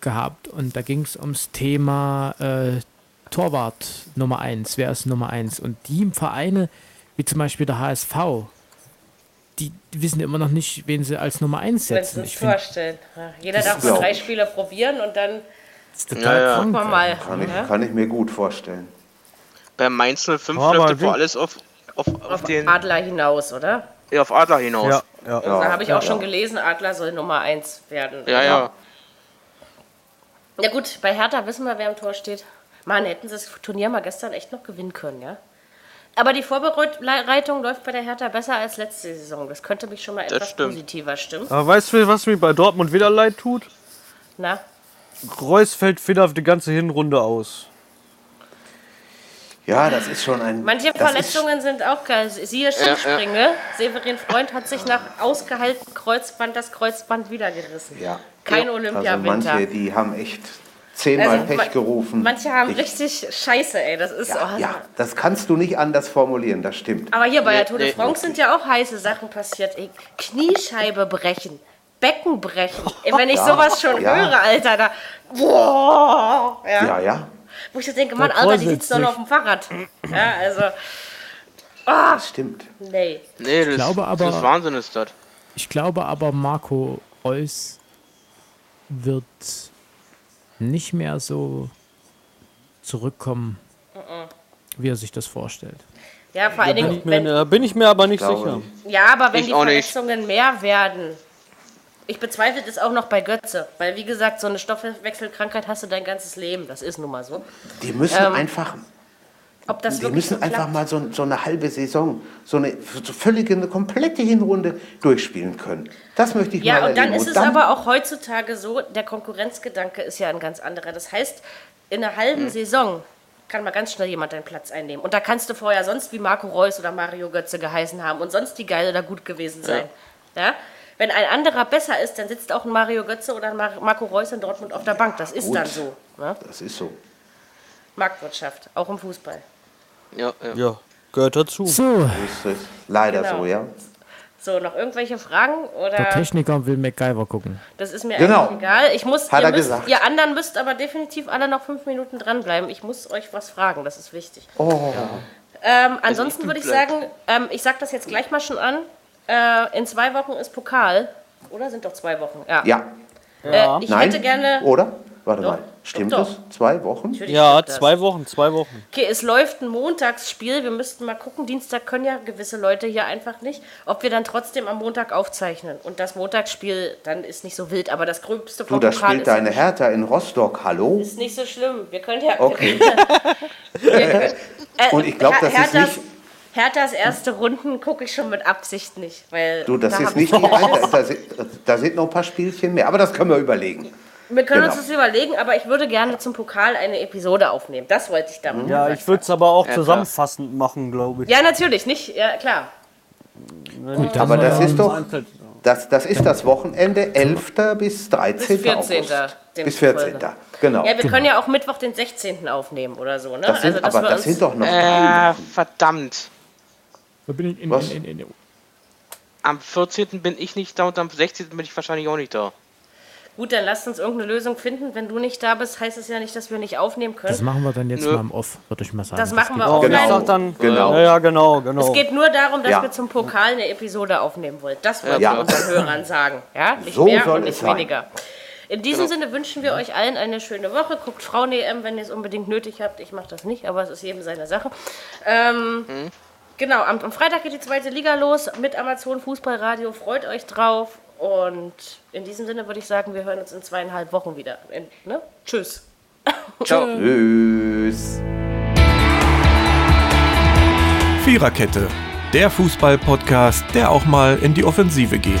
F: gehabt und da ging es ums Thema äh, Torwart Nummer 1. Wer ist Nummer 1? Und die Vereine, wie zum Beispiel der HSV, die, die wissen immer noch nicht, wen sie als Nummer 1
B: Wenn sie
F: setzen.
B: es
F: Ich
B: vorstellen. Jeder
C: Das
B: darf mal drei Spiele probieren und dann
F: das total
D: Ja, ja.
F: krank.
B: mal.
C: Kann ich,
B: ja?
C: kann ich mir gut vorstellen.
D: Bei Mainz 05
E: Aber
D: läuft vor alles auf, auf, auf,
B: Auf
D: den,
B: Adler hinaus, oder?
D: ja, auf Adler hinaus.
E: Ja, ja.
B: Und da habe ich auch
C: ja,
B: schon
C: ja.
B: gelesen, Adler soll Nummer 1 werden.
D: ja. ja.
B: Ja gut, bei Hertha wissen wir, wer im Tor steht. Mann, hätten sie das Turnier mal gestern echt noch gewinnen können, ja? Aber die Vorbereitung läuft bei der Hertha besser als letzte Saison. Das könnte mich schon mal etwas
D: stimmt.
B: positiver stimmen.
E: Aber weißt du, was mir bei Dortmund wieder leid tut?
B: Na?
E: Reus fällt wieder auf die ganze Hinrunde aus.
C: Ja, das ist schon ein.
B: Manche Verletzungen sind auch geil. Siehe Skispringe. Severin Freund hat sich nach ausgeheiltem Kreuzband das Kreuzband wieder gerissen.
C: Ist, ja.
B: Kein
C: Also
B: Olympiawinter.
C: manche, die haben echt zehnmal
B: Also,
C: Pech gerufen.
B: Manche haben
C: Ich-
B: richtig Scheiße, ey. Das ist.
C: Ja,
B: oh,
C: ja, das kannst du nicht anders formulieren, das stimmt.
B: Aber hier bei der Tour de
D: nee,
B: France sind ja auch heiße Sachen passiert. Ey, Kniescheibe brechen, Becken brechen. <laughs> Wenn ich
C: Ja,
B: sowas schon
C: ja.
B: höre, Alter, da. Boah, ja.
C: Ja, ja,
B: Wo ich so denke, Mann, Alter, die sitzt doch noch auf dem Fahrrad. Ja, also.
C: das stimmt.
B: Nee.
D: Nee, das,
F: glaube aber-
D: das ist Wahnsinn ist das.
F: Ich glaube aber, Marco Reus wird nicht mehr so zurückkommen, wie er sich das vorstellt.
B: Ja, vor allen Dingen,
E: ich da bin ich mir aber nicht sicher.
C: nicht.
B: ja, aber wenn
D: Ich
B: die. Verletzungen mehr werden. Ich bezweifle das auch noch bei Götze, weil wie gesagt, so eine Stoffwechselkrankheit hast du dein ganzes Leben. Das ist nun mal so.
C: Die müssen
B: Ähm,
C: einfach,
B: Ob das
C: die müssen
B: so
C: einfach mal so, so eine halbe Saison, so eine so völlige, eine komplette Hinrunde durchspielen können. Das möchte ich
B: Ja,
C: mal
B: und dann ist es aber auch heutzutage so, der Konkurrenzgedanke ist ja ein ganz anderer. Das heißt, in einer halben Saison kann mal ganz schnell jemand deinen Platz einnehmen. Und da kannst du vorher sonst wie Marco Reus oder Mario Götze geheißen haben und sonst die geil oder gut gewesen sein. Ja. Wenn ein anderer besser ist, dann sitzt auch ein Mario Götze oder ein Mar Marco Reus in Dortmund auf der Bank. Das ist
C: Gut.
B: dann so. Ne?
C: Das ist so.
B: Marktwirtschaft, auch im Fußball.
D: Ja, ja.
E: Ja, gehört dazu.
F: So,
C: Das ist leider
B: Genau.
C: so, ja.
B: So, noch irgendwelche Fragen?
F: der
B: Oder
F: Techniker will MacGyver gucken.
B: das ist mir
C: Genau.
B: eigentlich egal. Ich muss,
C: Hat
B: ihr,
C: er
B: müsst,
C: gesagt.
B: ihr anderen müsst aber definitiv alle noch fünf Minuten dranbleiben. Ich muss euch was fragen, das ist wichtig.
C: Oh,
B: Ähm, ansonsten
D: bin
B: würde ich sagen, ähm, ich sage das jetzt gleich mal schon an. Äh, in zwei Wochen ist Pokal. Oder sind doch zwei Wochen? Ja.
C: ja.
B: Äh, ich
C: Nein.
B: hätte gerne.
C: Oder? Warte
B: Doch,
C: mal. Stimmt
B: doch,
C: das? Zwei Wochen?
B: Natürlich
E: Ja, zwei Wochen, zwei Wochen.
B: Okay, es läuft ein Montagsspiel. Wir müssten mal gucken. Dienstag können ja gewisse Leute hier einfach nicht. Ob wir dann trotzdem am Montag aufzeichnen. Und das Montagsspiel dann ist nicht so wild. Aber das Gröbste
C: Du,
B: vom
C: da
B: Pokal
C: spielt
B: ist,
C: deine Hertha in Rostock. Hallo?
B: ist nicht so schlimm. Wir können ja.
C: Okay. <laughs>
B: Wir äh, <laughs>
C: Und ich glaub,
B: Her-
C: das ist
B: Herthas-
C: nicht-
B: Herthas erste Runden gucke ich schon mit Absicht nicht. Weil
C: Du, das
B: da
C: ist nicht
B: ich-
C: die eine. <laughs> Da sind, da sind noch ein paar Spielchen mehr. Aber das können wir überlegen.
B: Wir können uns
C: Genau.
B: das überlegen, aber ich würde gerne zum Pokal eine Episode aufnehmen. Das wollte ich damit
E: Ja, ich würde es aber auch
D: klar.
E: zusammenfassend machen, glaube ich.
B: Ja, natürlich, nicht, ja klar.
F: Gut,
C: Aber das ist doch. Das, das ist das Wochenende 11. bis 13.
B: Bis 14.
C: August. Bis
B: demzufolge.
C: 14. Genau.
B: Ja, wir können ja auch Mittwoch den 16. aufnehmen oder so, ne?
C: Das sind,
B: dass
C: aber das
B: uns-
C: sind doch noch
D: Äh, verdammt.
F: Da bin ich in,
C: Was?
F: in, in, in,
D: Am 14. bin ich nicht da und am 16. bin ich wahrscheinlich auch nicht da.
B: Gut, dann lasst uns irgendeine Lösung finden. Wenn du nicht da bist, heißt es ja nicht, dass wir nicht aufnehmen
F: das
B: können.
F: machen wir dann jetzt
D: Nö.
F: mal im Off, würde ich mal sagen.
B: Das machen wir auch. Genau.
E: dann,
C: Genau.
E: Ja, genau, genau.
B: Es geht nur darum, dass
C: Ja.
B: wir zum Pokal eine Episode aufnehmen wollen. Das wollen
C: Ja.
B: wir unseren Hörern sagen. Ja? Nicht
C: So
B: mehr und nicht
C: sein.
B: weniger. In diesem Sinne wünschen wir euch allen eine schöne Woche. Guckt Frauen-EM, wenn ihr es unbedingt nötig habt. Ich mache das nicht, aber es ist jedem seine Sache. Ähm, Genau, am, am Freitag geht die zweite Liga los mit Amazon Fußballradio. Freut euch drauf. Und in diesem Sinne würde ich sagen, wir hören uns in zweieinhalb Wochen wieder. In, ne? Tschüss.
D: Ciao.
C: Tschüss.
A: Viererkette, der Fußball-Podcast, der auch mal in die Offensive geht.